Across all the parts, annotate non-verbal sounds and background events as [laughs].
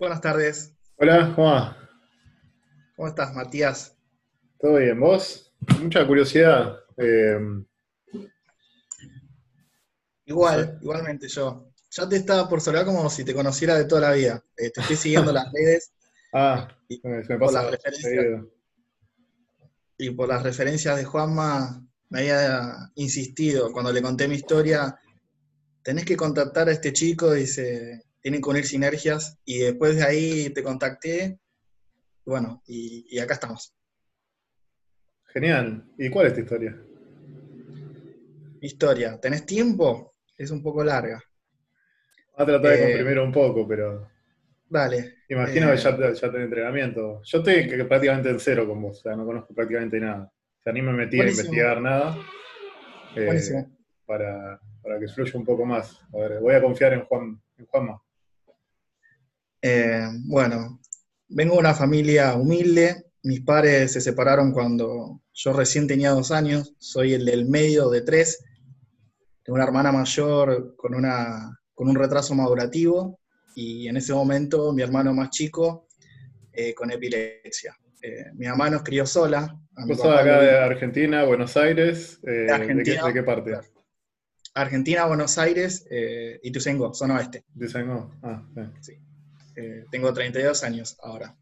Buenas tardes. Hola, ¿cómo va? ¿Cómo estás, Matías? ¿Todo bien? ¿Vos? Mucha curiosidad. eh, Igual, igualmente yo. Ya te estaba por saludar como si te conociera de toda la vida. Eh, te estoy siguiendo las redes [laughs] ah, Y- se me, por pasa las referencias. seguido. y por las referencias de Juanma me había insistido cuando le conté mi historia. Tenés que contactar a este chico, dice, tienen que unir sinergias. Y después de ahí te contacté. Bueno, y, y acá estamos. Genial. ¿Y cuál es tu historia? Mi historia. ¿Tenés tiempo? Es un poco larga. Voy a tratar de Eh, comprimir un poco, pero Dale. imagino eh, que ya, te- ya tenés entrenamiento. Yo estoy que- prácticamente en cero con vos, o sea, no conozco prácticamente nada. O sea, ni me metí Buenísimo. a investigar nada eh, para, para que fluya un poco más. A ver, voy a confiar en Juan, en Juanma. Eh, bueno, vengo de una familia humilde. Mis padres se separaron cuando yo recién tenía dos años. Soy el del medio de tres. Tengo una hermana mayor con, una, con un retraso madurativo y en ese momento mi hermano más chico eh, con epilepsia. Eh, mi mamá nos crió sola. Vos sos acá de Argentina, Buenos Aires. eh, ¿de, qué, Argentina. de qué parte? Argentina, Buenos Aires, eh, Ituzaingó, zona oeste. No. Ah, sí. Eh, tengo 32 años ahora.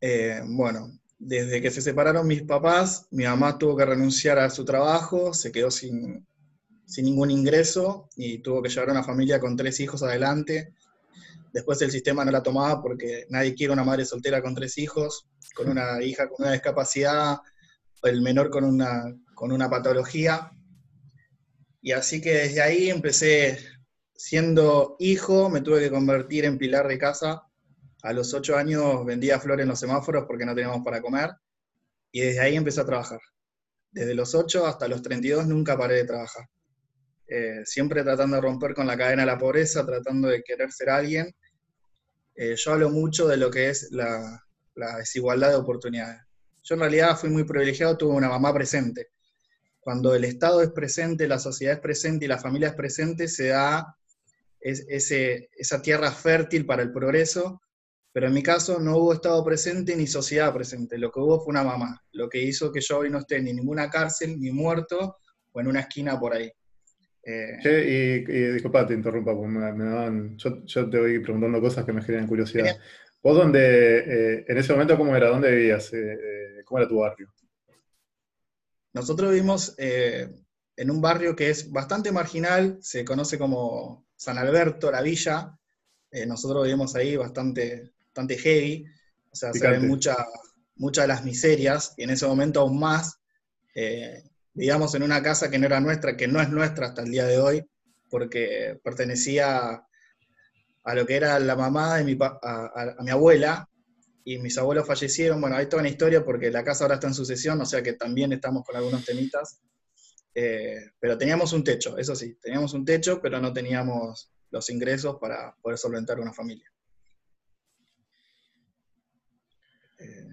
Eh, bueno, desde que se separaron mis papás, mi mamá tuvo que renunciar a su trabajo, se quedó sin, sin ningún ingreso y tuvo que llevar a una familia con tres hijos adelante. Después el sistema no la tomaba porque nadie quiere una madre soltera con tres hijos, con una [laughs] hija con una discapacidad, el menor con una, con una patología. Y así que desde ahí empecé siendo hijo, me tuve que convertir en pilar de casa. A los ocho años vendía flores en los semáforos porque no teníamos para comer. Y desde ahí empecé a trabajar. Desde los 8 hasta los 32 nunca paré de trabajar. Eh, siempre tratando de romper con la cadena de la pobreza, tratando de querer ser alguien. Eh, yo hablo mucho de lo que es la, la desigualdad de oportunidades. Yo en realidad fui muy privilegiado, tuve una mamá presente. Cuando el Estado es presente, la sociedad es presente y la familia es presente, se da es- ese, esa tierra fértil para el progreso, pero en mi caso no hubo Estado presente ni sociedad presente, lo que hubo fue una mamá, lo que hizo que yo hoy no esté ni en ninguna cárcel, ni muerto, o en una esquina por ahí. Eh, y, y disculpa, te interrumpa, porque me, me yo, yo te voy preguntando cosas que me generan curiosidad. ¿Vos dónde, eh, en ese momento, cómo era? ¿Dónde vivías? Eh, eh, ¿Cómo era tu barrio? Nosotros vivimos en un barrio que es bastante marginal, se conoce como San Alberto, la villa. Eh, nosotros vivimos ahí bastante, bastante heavy, o sea, se ven mucha- muchas de las miserias, y en ese momento aún más. Eh, vivíamos en una casa que no era nuestra, que no es nuestra hasta el día de hoy, porque pertenecía a lo que era la mamá de mi, pa- a, a- a mi abuela, y mis abuelos fallecieron. Bueno, hay toda una historia porque la casa ahora está en sucesión, o sea que también estamos con algunos temitas. Eh, pero teníamos un techo, eso sí, teníamos un techo, pero no teníamos los ingresos para poder solventar una familia. Eh,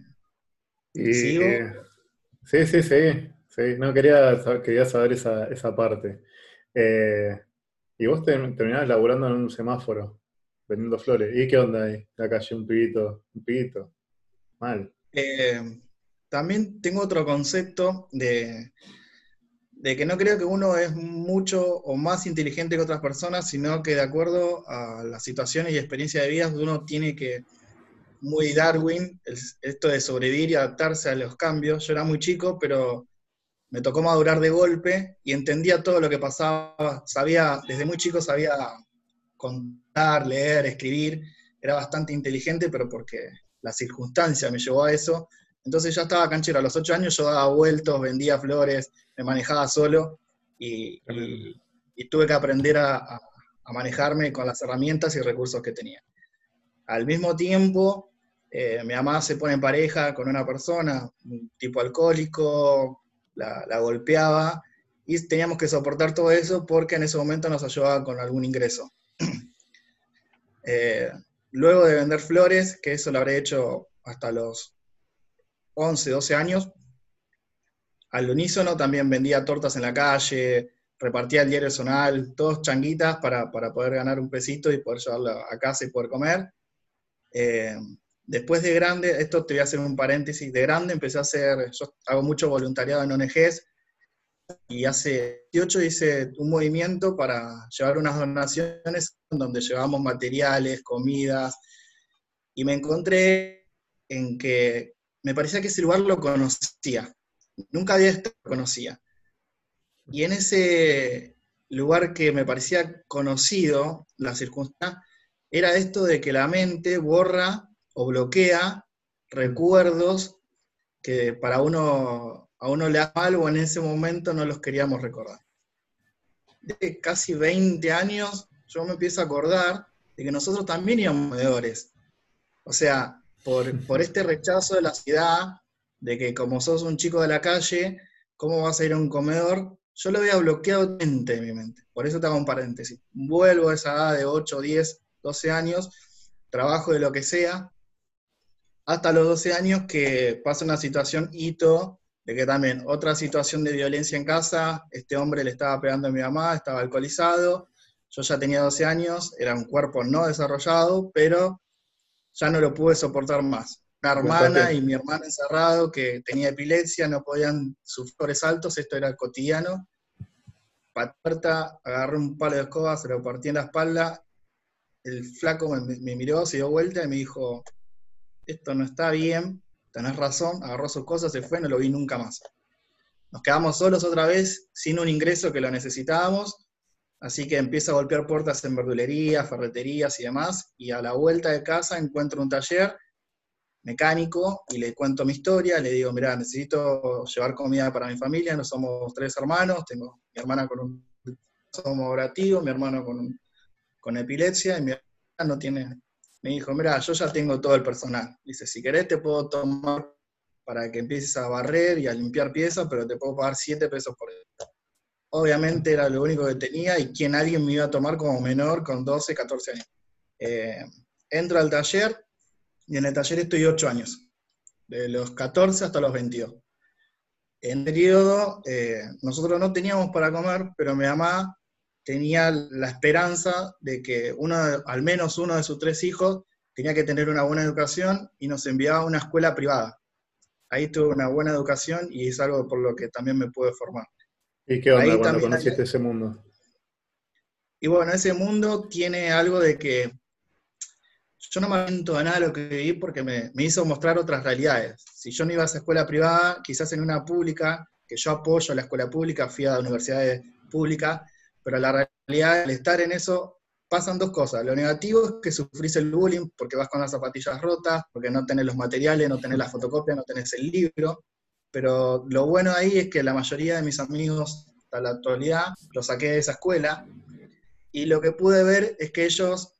Y, ¿Sigo? eh, sí, sí, sí, sí. No, quería, sab- quería saber esa, esa parte. Eh, y vos te, terminabas laburando en un semáforo, vendiendo flores. ¿Y qué onda ahí? La calle, un pibito, un pibito. Mal. También tengo otro concepto de, de que no creo que uno es mucho o más inteligente que otras personas, sino que de acuerdo a las situaciones y experiencias de vida, uno tiene que, muy Darwin, esto de sobrevivir y adaptarse a los cambios. Yo era muy chico, pero me tocó madurar de golpe y entendía todo lo que pasaba. Sabía, desde muy chico sabía contar, leer, escribir. Era bastante inteligente, pero porque la circunstancia me llevó a eso. Entonces ya estaba canchero. A los ocho años yo daba vueltos, vendía flores, me manejaba solo y, tuve que aprender a, manejarme con las herramientas y recursos que tenía. Al mismo tiempo, eh, mi mamá se pone en pareja con una persona, un tipo alcohólico, la, la golpeaba, y teníamos que soportar todo eso porque en ese momento nos ayudaba con algún ingreso. [clears throat] Eh, luego de vender flores, que eso lo habré hecho hasta los 11, 12 años, al unísono también vendía tortas en la calle, repartía el diario zonal, todos changuitas para, poder ganar un pesito y poder llevarlo a casa y poder comer. Eh, después de grande, esto te voy a hacer un paréntesis, de grande empecé a hacer, yo hago mucho voluntariado en ONGs, y hace 18 hice un movimiento para llevar unas donaciones donde llevamos materiales, comidas, y me encontré en que me parecía que ese lugar lo conocía. Nunca había estado conocía. Y en ese lugar que me parecía conocido, la circunstancia, era esto de que la mente borra o bloquea recuerdos que para uno, a uno le da algo en ese momento no los queríamos recordar. De casi 20 años yo me empiezo a acordar de que nosotros también íbamos comedores. O sea, por, por este rechazo de la ciudad, de que como sos un chico de la calle, ¿cómo vas a ir a un comedor? Yo lo había bloqueado en mi mente. Por eso te hago un paréntesis. Vuelvo a esa edad de 8, 10, 12 años, trabajo de lo que sea, hasta los 12 años que pasa una situación hito, de que también otra situación de violencia en casa, este hombre le estaba pegando a mi mamá, estaba alcoholizado, yo ya tenía 12 años, era un cuerpo no desarrollado, pero ya no lo pude soportar más. Una hermana y mi hermana encerrado que tenía epilepsia, no podían sufrir altos, esto era cotidiano. Paterta, agarré un palo de escoba, se lo partí en la espalda, el flaco me, miró, se dio vuelta y me dijo, esto no está bien, tenés razón, agarró sus cosas, se fue, no lo vi nunca más. Nos quedamos solos otra vez, sin un ingreso que lo necesitábamos, así que empiezo a golpear puertas en verdulerías, ferreterías y demás, y a la vuelta de casa encuentro un taller mecánico y le cuento mi historia, le digo, mira, necesito llevar comida para mi familia, no somos tres hermanos, tengo mi hermana con un somos orativo, mi hermano con epilepsia y mi hermano no tiene, me dijo, mira, yo ya tengo todo el personal. Dice, si querés te puedo tomar para que empieces a barrer y a limpiar piezas, pero te puedo pagar 7 pesos por esto. Obviamente era lo único que tenía y quien alguien me iba a tomar como menor con 12, 14 años. Eh, entro al taller y en el taller estoy 8 años, de los 14 hasta los 22. En el periodo, eh, nosotros no teníamos para comer, pero mi mamá tenía la esperanza de que uno, al menos uno de sus tres hijos tenía que tener una buena educación y nos enviaba a una escuela privada. Ahí tuve una buena educación y es algo por lo que también me pude formar. ¿Y qué onda cuando conociste ese mundo? Y bueno, ese mundo tiene algo de que yo no me arrepiento de nada de lo que viví porque me, me, hizo mostrar otras realidades. Si yo no iba a esa escuela privada, quizás en una pública, que yo apoyo a la escuela pública, fui a universidades públicas, pero la realidad, al estar en eso, pasan dos cosas. Lo negativo es que sufrís el bullying porque vas con las zapatillas rotas, porque no tenés los materiales, no tenés la fotocopia, no tenés el libro. Pero lo bueno ahí es que la mayoría de mis amigos, hasta la actualidad, los saqué de esa escuela. Y lo que pude ver es que ellos,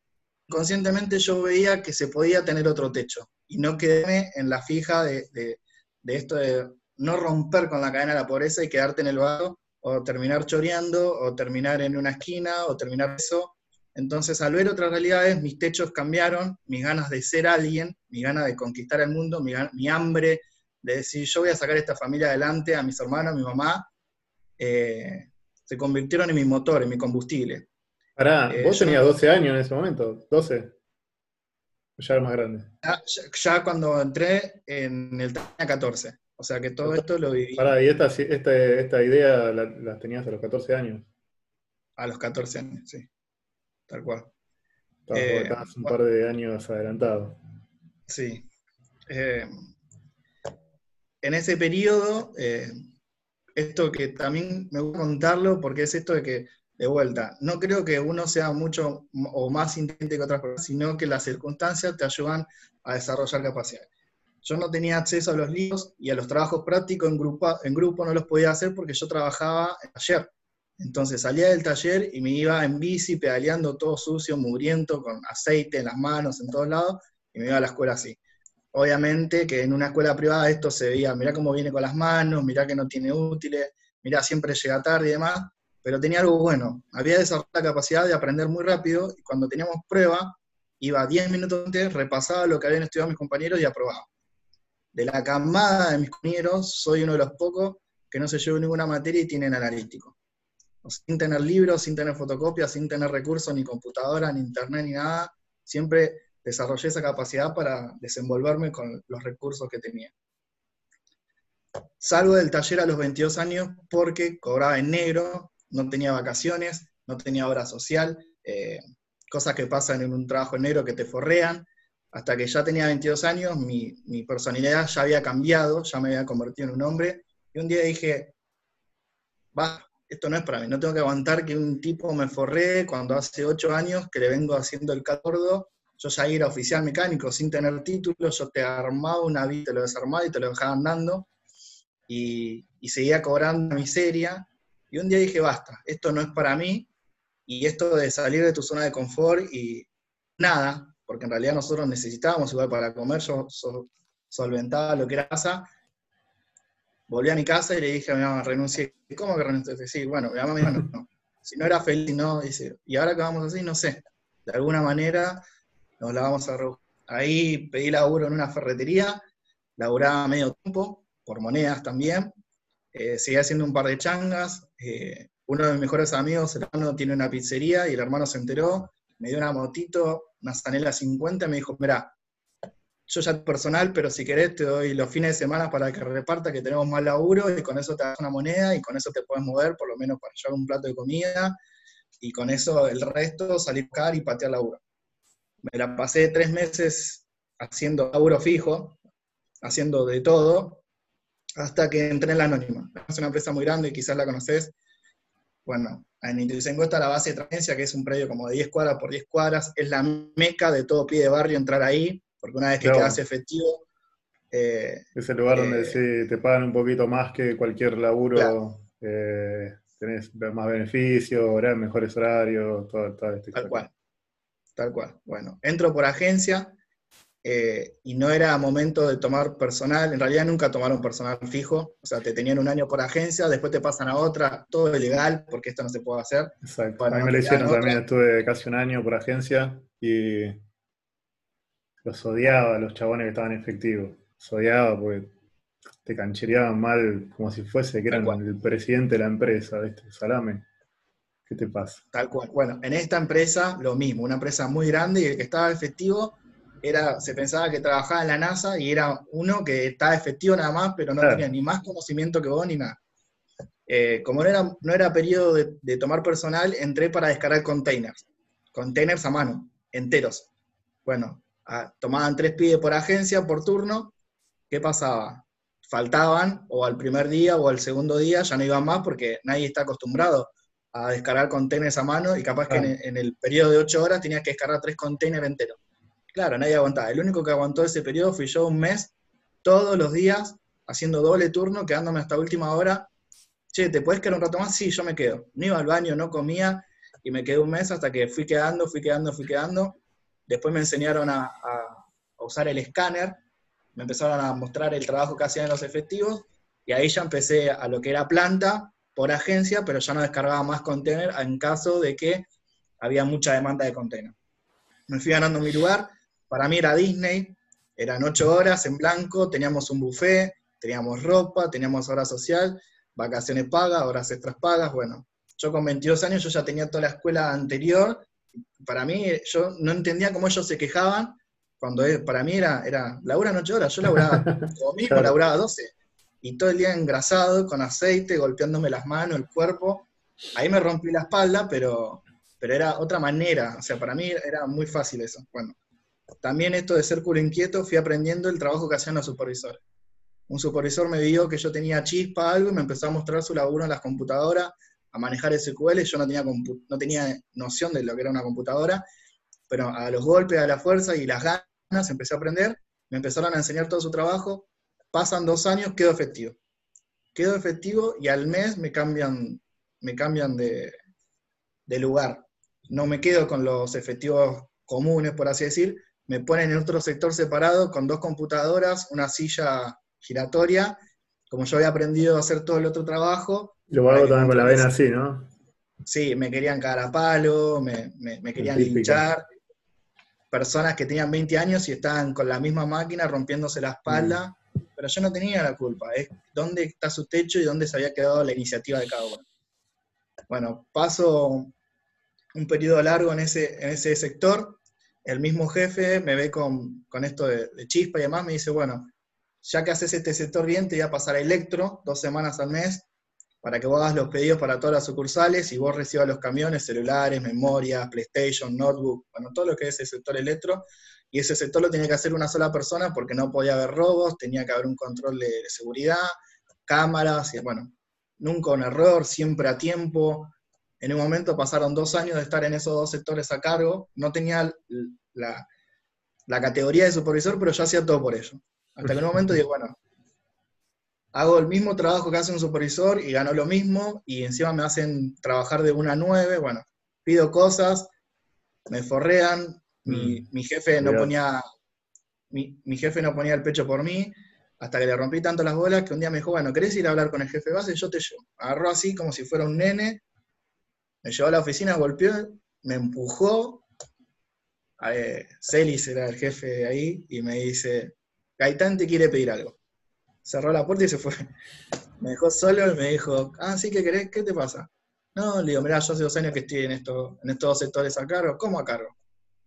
conscientemente yo veía que se podía tener otro techo. Y no quedé en la fija de, de, de esto de no romper con la cadena de la pobreza y quedarte en el barro, o terminar choreando, o terminar en una esquina, o terminar eso. Entonces, al ver otras realidades, mis techos cambiaron, mis ganas de ser alguien, mi ganas de conquistar el mundo, mi, hambre de decir, yo voy a sacar esta familia adelante, a mis hermanos, a mi mamá, eh, se convirtieron en mi motor, en mi combustible. Pará, eh, vos tenías 12 años en ese momento, 12. Ya era más grande. Ya, cuando entré en el tenía 14. O sea que todo esto lo viví. Pará, y esta, esta, idea la, tenías a los 14 años. A los 14 años, sí. Tal cual. Estabas, eh, un par de años adelantado. Sí. Eh, en ese periodo, eh, esto que también me gusta contarlo porque es esto de que, de vuelta, no creo que uno sea mucho o más inteligente que otras personas, sino que las circunstancias te ayudan a desarrollar capacidades. Yo no tenía acceso a los libros y a los trabajos prácticos en grupo, en grupo no los podía hacer porque yo trabajaba en taller. Entonces salía del taller y me iba en bici pedaleando todo sucio, mugriento, con aceite en las manos, en todos lados, y me iba a la escuela así. Obviamente que en una escuela privada esto se veía, mirá cómo viene con las manos, mirá que no tiene útiles, mirá siempre llega tarde y demás, pero tenía algo bueno. Había desarrollado la capacidad de aprender muy rápido y cuando teníamos prueba, iba 10 minutos antes, repasaba lo que habían estudiado mis compañeros y aprobaba de la camada de mis compañeros, soy uno de los pocos que no se llevó ninguna materia y tienen analítico. sin tener libros, sin tener fotocopias, sin tener recursos, ni computadora, ni internet, ni nada. Siempre desarrollé esa capacidad para desenvolverme con los recursos que tenía. Salgo del taller a los 22 años porque cobraba en negro, no tenía vacaciones, no tenía obra social, eh, cosas que pasan en un trabajo en negro que te forrean. Hasta que ya tenía 22 años, mi, personalidad ya había cambiado, ya me había convertido en un hombre. Y un día dije, va, esto no es para mí, no tengo que aguantar que un tipo me forree cuando hace ocho años que le vengo haciendo el catordo, yo ya era oficial mecánico sin tener título, yo te armaba una vida, te lo desarmaba y te lo dejaba andando, y, y seguía cobrando miseria, y un día dije, basta, esto no es para mí, y esto de salir de tu zona de confort y nada, porque en realidad nosotros necesitábamos igual para comer, yo solventaba lo que era casa, volví a mi casa y le dije a mi mamá, renuncié. ¿Cómo que renuncié? Sí, bueno, mi mamá me dijo, no, si no era feliz, no, dice, ¿y ahora qué vamos a hacer? No sé. De alguna manera nos la vamos a... Ahí pedí laburo en una ferretería, laburaba medio tiempo, por monedas también, eh, seguía haciendo un par de changas, eh, uno de mis mejores amigos, el hermano, tiene una pizzería y el hermano se enteró, me dio una motito, una Zanela 50, me dijo, mira, yo ya personal, pero si querés te doy los fines de semana para que reparta, que tenemos más laburo, y con eso te das una moneda, y con eso te puedes mover, por lo menos para llevar un plato de comida, y con eso el resto salir a buscar y patear laburo. Me la pasé tres meses haciendo laburo fijo, haciendo de todo, hasta que entré en la Anónima. Es una empresa muy grande, quizás la conoces. Bueno, en Intuicengo está la base de transferencia, que es un predio como de 10 cuadras por 10 cuadras, es la meca de todo pie de barrio entrar ahí, porque una vez que quedas efectivo... Eh, es el lugar donde eh, te pagan un poquito más que cualquier laburo, eh, tenés más beneficios, mejores horarios, todo, todo este Tal cual, tal cual. Bueno, entro por agencia y no era momento de tomar personal, en realidad nunca tomaron personal fijo, o sea, te tenían un año por agencia, después te pasan a otra, todo es legal, porque esto no se puede hacer. Exacto, a mí me lo hicieron también, estuve casi un año por agencia y los odiaba, los chabones que estaban efectivos. Los odiaba porque te canchereaban mal como si fuese que eran el presidente de la empresa, ¿viste? Salame. ¿Qué te pasa? Tal cual. Bueno, en esta empresa lo mismo, una empresa muy grande y el que estaba efectivo era, se pensaba que trabajaba en la NASA y era uno que estaba efectivo nada más, pero no tenía ni más conocimiento que vos ni nada. Eh, como no era, no era periodo de, de, tomar personal, entré para descargar containers. Containers a mano, enteros. Bueno, tomaban tres pibes por agencia, por turno, ¿qué pasaba? Faltaban, o al primer día o al segundo día ya no iban más porque nadie está acostumbrado a descargar containers a mano y capaz que en, el periodo de ocho horas tenías que descargar tres containers enteros. Claro, nadie aguantaba. El único que aguantó ese periodo fui yo un mes, todos los días, haciendo doble turno, quedándome hasta última hora. Che, ¿te puedes quedar un rato más? Sí, yo me quedo. No iba al baño, no comía, y me quedé un mes hasta que fui quedando, fui quedando, fui quedando. Después me enseñaron a, usar el escáner, me empezaron a mostrar el trabajo que hacían los efectivos, y ahí ya empecé a lo que era planta por agencia, pero ya no descargaba más container en caso de que había mucha demanda de container. Me fui ganando mi lugar, para mí era Disney, eran ocho horas en blanco, teníamos un buffet, teníamos ropa, teníamos hora social, vacaciones pagas, horas extras pagas, bueno, yo con 22 años yo ya tenía toda la escuela anterior. Para mí, yo no entendía cómo ellos se quejaban cuando para mí era, era labura noche horas, yo laburaba [laughs] como mismo, laburaba 12, y todo el día engrasado, con aceite, golpeándome las manos, el cuerpo, ahí me rompí la espalda, pero, pero era otra manera, o sea, para mí era muy fácil eso. Bueno, también esto de ser culo inquieto, fui aprendiendo el trabajo que hacían los supervisores. Un supervisor me vio que yo tenía chispa algo y me empezó a mostrar su laburo en las computadoras, a manejar SQL, yo no tenía, no tenía noción de lo que era una computadora, pero a los golpes, a la fuerza y las ganas empecé a aprender, me empezaron a enseñar todo su trabajo, pasan dos años, quedo efectivo. Quedo efectivo y al mes me cambian, me cambian de, de lugar. No me quedo con los efectivos comunes, por así decir, me ponen en otro sector separado con dos computadoras, una silla giratoria, como yo había aprendido a hacer todo el otro trabajo, lo hago también con la vena así, ¿no? Sí, me querían cagar a palo, me, querían linchar. Personas que tenían 20 años y estaban con la misma máquina rompiéndose la espalda, mm. Yo no tenía la culpa. Es dónde está su techo y dónde se había quedado la iniciativa de cada uno. Bueno, paso un periodo largo en ese, en ese sector, el mismo jefe me ve con, esto de, chispa y demás, me dice, bueno, ya que haces este sector bien, te voy a pasar a Electro dos semanas al mes para que vos hagas los pedidos para todas las sucursales y vos recibas los camiones, celulares, memorias, PlayStation, notebook, bueno, todo lo que es el sector electro. Y ese sector lo tenía que hacer una sola persona porque no podía haber robos, tenía que haber un control de, seguridad, cámaras, y bueno, nunca un error, siempre a tiempo, en un momento pasaron dos años de estar en esos dos sectores a cargo, no tenía la, categoría de supervisor, pero yo hacía todo por ello. Hasta que en un momento dije, bueno, hago el mismo trabajo que hace un supervisor y gano lo mismo, y encima me hacen trabajar de una a nueve, bueno, pido cosas, me forrean, mi, mm. jefe no ponía, mi, mi, jefe no ponía el pecho por mí, hasta que le rompí tanto las bolas que un día me dijo, bueno, ¿querés ir a hablar con el jefe de base? Yo te llevo. Agarró así como si fuera un nene, me llevó a la oficina, golpeó, me empujó. Eh, Celis era el jefe de ahí y me dice, Gaitán te quiere pedir algo. Cerró la puerta y se fue. [laughs] Me dejó solo y me dijo, ah, sí, ¿qué querés? ¿Qué te pasa? No, le digo, mirá, yo hace dos años que estoy en, esto, en estos dos sectores a cargo. ¿Cómo a cargo?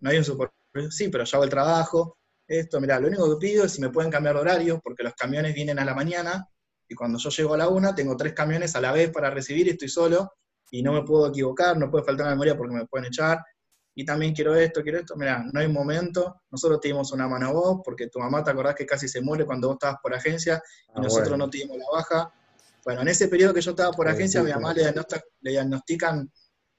No hay un supervisor. Sí, pero yo hago el trabajo. Esto, mirá, lo único que pido es si me pueden cambiar de horario, porque los camiones vienen a la mañana y cuando yo llego a la una tengo tres camiones a la vez para recibir y estoy solo y no me puedo equivocar, no puede faltar memoria porque me pueden echar, y también quiero esto, quiero esto, mira, no hay momento, nosotros te dimos una mano a vos, porque tu mamá te acordás que casi se muere cuando vos estabas por agencia, y ah, nosotros no te dimos la baja. Bueno, en ese periodo que yo estaba por agencia, a mi mamá le, diagnostican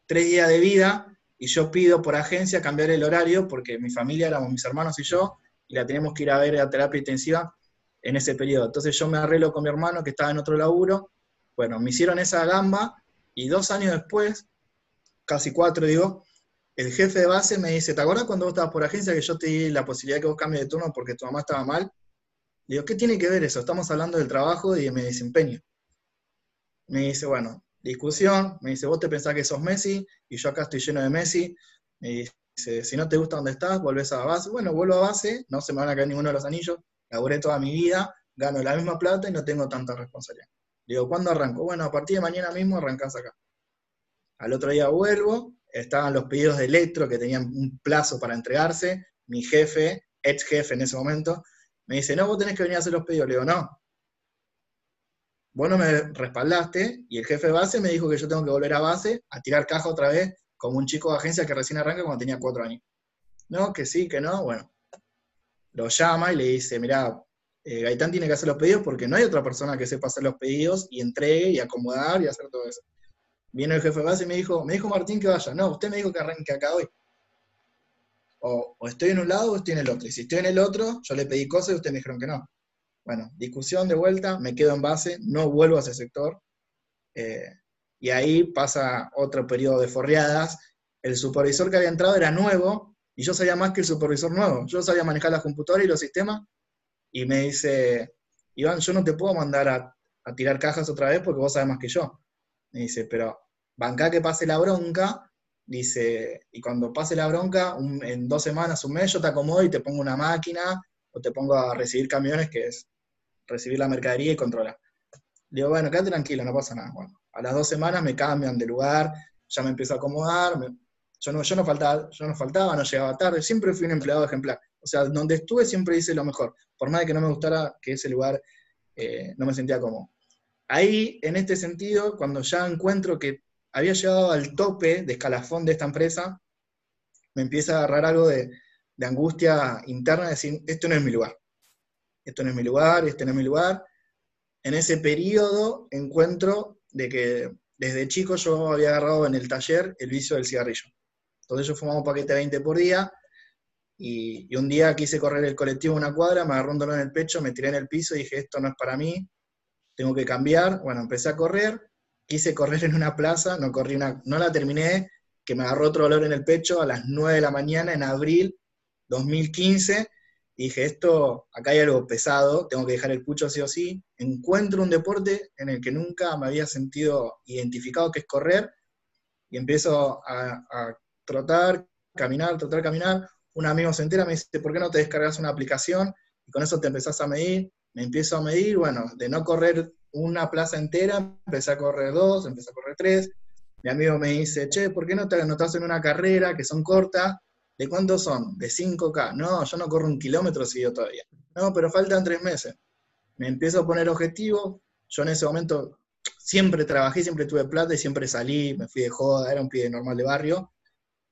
tres días de vida, y yo pido por agencia cambiar el horario, porque mi familia éramos mis hermanos y yo, y la tenemos que ir a ver a terapia intensiva en ese periodo. Entonces yo me arreglo con mi hermano que estaba en otro laburo, bueno, me hicieron esa gamba, y dos años después, casi cuatro digo, el jefe de base me dice, ¿te acuerdas cuando vos estabas por agencia que yo te di la posibilidad de que vos cambies de turno porque tu mamá estaba mal? Digo, ¿qué tiene que ver eso? Estamos hablando del trabajo y de mi desempeño. Me dice, bueno, discusión, me dice, vos te pensás que sos Messi y yo acá estoy lleno de Messi. Me dice, si no te gusta donde estás, volvés a base. Bueno, vuelvo a base, no se me van a caer ninguno de los anillos, laburé toda mi vida, gano la misma plata y no tengo tanta responsabilidad. Digo, ¿cuándo arranco? Bueno, a partir de mañana mismo arrancás acá. Al otro día vuelvo, estaban los pedidos de electro que tenían un plazo para entregarse. Mi jefe, ex jefe en ese momento, me dice, no, vos tenés que venir a hacer los pedidos. Le digo, no. Vos no me respaldaste y el jefe de base me dijo que yo tengo que volver a base a tirar caja otra vez como un chico de agencia que recién arranca cuando tenía cuatro años. No, que sí, que no, bueno. Lo llama y le dice, mirá, eh, Gaitán tiene que hacer los pedidos porque no hay otra persona que sepa hacer los pedidos y entregue y acomodar y hacer todo eso. Viene el jefe de base y me dijo, me dijo Martín que vaya. No, usted me dijo que arranque acá hoy. O, estoy en un lado o estoy en el otro. Y si estoy en el otro, yo le pedí cosas y ustedes me dijeron que no. Bueno, discusión de vuelta, me quedo en base, no vuelvo a ese sector. Eh, y ahí pasa otro periodo de forreadas. El supervisor que había entrado era nuevo y yo sabía más que el supervisor nuevo. Yo sabía manejar las computadoras y los sistemas y me dice, Iván, yo no te puedo mandar a, tirar cajas otra vez porque vos sabes más que yo. Me dice, pero banca que pase la bronca, dice, y cuando pase la bronca, en dos semanas, un mes, yo te acomodo y te pongo una máquina o te pongo a recibir camiones, que es recibir la mercadería y controlar. Digo, bueno, quédate tranquilo, no pasa nada. Bueno, a las dos semanas me cambian de lugar, ya me empiezo a acomodar, yo, no, yo, no faltaba, yo no faltaba, no llegaba tarde, siempre fui un empleado ejemplar. O sea, donde estuve siempre hice lo mejor, por más de que no me gustara que ese lugar eh, no me sentía cómodo. Ahí, en este sentido, cuando ya encuentro que había llegado al tope de escalafón de esta empresa, me empieza a agarrar algo de, angustia interna, de decir, esto no es mi lugar. Esto no es mi lugar, este no es mi lugar. En ese periodo encuentro de que desde chico yo había agarrado en el taller el vicio del cigarrillo. Entonces yo fumaba un paquete de 20 por día, y, un día quise correr el colectivo una cuadra, me agarró un dolor en el pecho, me tiré en el piso y dije, esto no es para mí, tengo que cambiar. Bueno, empecé a correr, quise correr en una plaza, no corrí una, no la terminé, que me agarró otro dolor en el pecho a las 9 de la mañana en abril 2015. Dije, esto, acá hay algo pesado, tengo que dejar el pucho sí o sí. Encuentro un deporte en el que nunca me había sentido identificado, que es correr, y empiezo a, a trotar, caminar, trotar, caminar un amigo se entera, me dice, ¿por qué no te descargas una aplicación? Y con eso te empezás a medir, me empiezo a medir, bueno, de no correr una plaza entera, empecé a correr dos, empecé a correr tres, mi amigo me dice, che, ¿por qué no te anotás en una carrera que son cortas? ¿De cuántos son? De 5K. No, yo no corro un kilómetro yo todavía. No, pero faltan tres meses. Me empiezo a poner objetivos. Yo en ese momento siempre trabajé, siempre tuve plata y siempre salí, me fui de joda, era un pibe normal de barrio.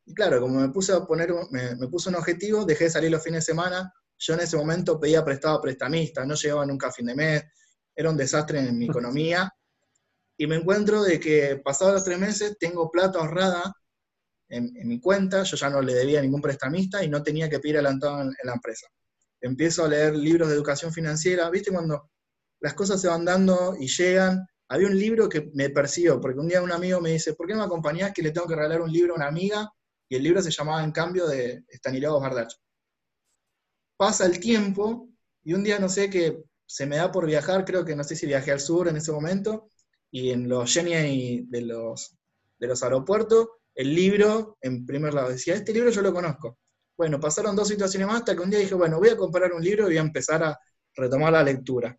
Y claro, como me puse a poner, me, me puse un objetivo, dejé de salir los fines de semana. Yo en ese momento pedía prestado a prestamistas, no llegaba nunca a fin de mes, era un desastre en mi economía y me encuentro de que pasados los tres meses tengo plata ahorrada en, mi cuenta, yo ya no le debía a ningún prestamista y no tenía que pedir adelantado en, la empresa. Empiezo a leer libros de educación financiera, ¿viste? Cuando las cosas se van dando y llegan. Había un libro que me persiguió, porque un día un amigo me dice, ¿por qué no me acompañás que le tengo que regalar un libro a una amiga? Y el libro se llamaba En cambio de Stanislav Bardach. Pasa el tiempo y un día no sé que se me da por viajar, creo que no sé si viajé al sur en ese momento, y en los Genie de los, de los aeropuertos, el libro, en primer lado, decía, este libro yo lo conozco. Bueno, pasaron dos situaciones más hasta que un día dije, bueno, voy a comprar un libro y voy a empezar a retomar la lectura.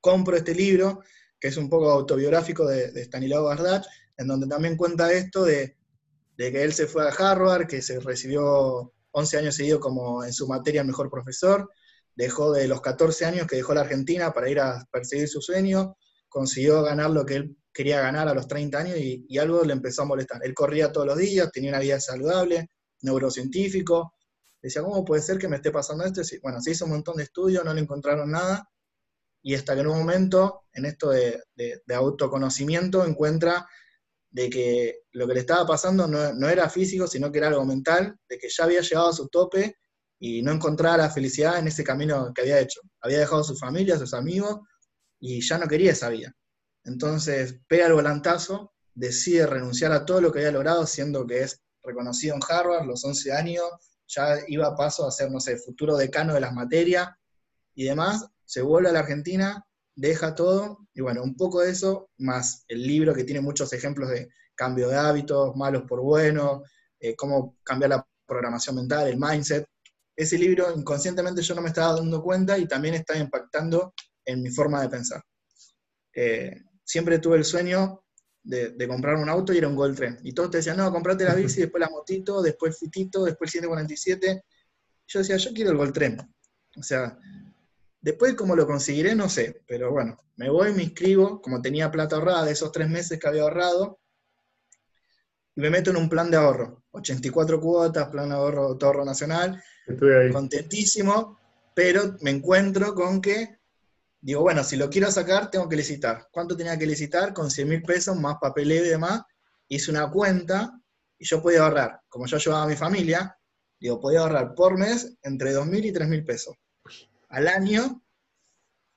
Compro este libro, que es un poco autobiográfico de, de Stanislav Bardach, en donde también cuenta esto de, de, que él se fue a Harvard, que se recibió 11 años seguidos como en su materia mejor profesor, dejó de los 14 años que dejó la Argentina para ir a perseguir su sueño, consiguió ganar lo que él quería ganar a los 30 años y, algo le empezó a molestar. Él corría todos los días, tenía una vida saludable, neurocientífico. Decía, ¿cómo puede ser que me esté pasando esto? Bueno, se hizo un montón de estudios, no le encontraron nada. Y hasta que en un momento, en esto de, autoconocimiento, encuentra de que lo que le estaba pasando no, no, era físico, sino que era algo mental, de que ya había llegado a su tope y no encontraba la felicidad en ese camino que había hecho. Había dejado a su familia, a sus amigos, y ya no quería esa vida. Entonces pega el volantazo, decide renunciar a todo lo que había logrado, siendo que es reconocido en Harvard, los 11 años, ya iba a paso a ser, no sé, futuro decano de las materias y demás, se vuelve a la Argentina, deja todo, y bueno, un poco de eso, más el libro que tiene muchos ejemplos de cambio de hábitos, malos por buenos, eh, cómo cambiar la programación mental, el mindset. Ese libro inconscientemente yo no me estaba dando cuenta y también está impactando en mi forma de pensar. Eh, siempre tuve el sueño de, comprar un auto y era un Gol Tren. Y todos te decían, no, comprate la bici, después la motito, después el fitito, después el 147. Yo decía, yo quiero el Gol Tren. O sea, después cómo lo conseguiré, no sé, pero bueno, me voy, me inscribo, como tenía plata ahorrada de esos tres meses que había ahorrado, y me meto en un plan de ahorro. 84 cuotas, plan de ahorro, ahorro nacional. Estoy ahí. Contentísimo, pero me encuentro con que Digo, bueno, si lo quiero sacar, tengo que licitar. ¿Cuánto tenía que licitar? Con 100 mil pesos, más papeleo y demás. Hice una cuenta y yo podía ahorrar, como yo llevaba a mi familia, digo, podía ahorrar por mes entre 2 mil y 3 mil pesos. Al año,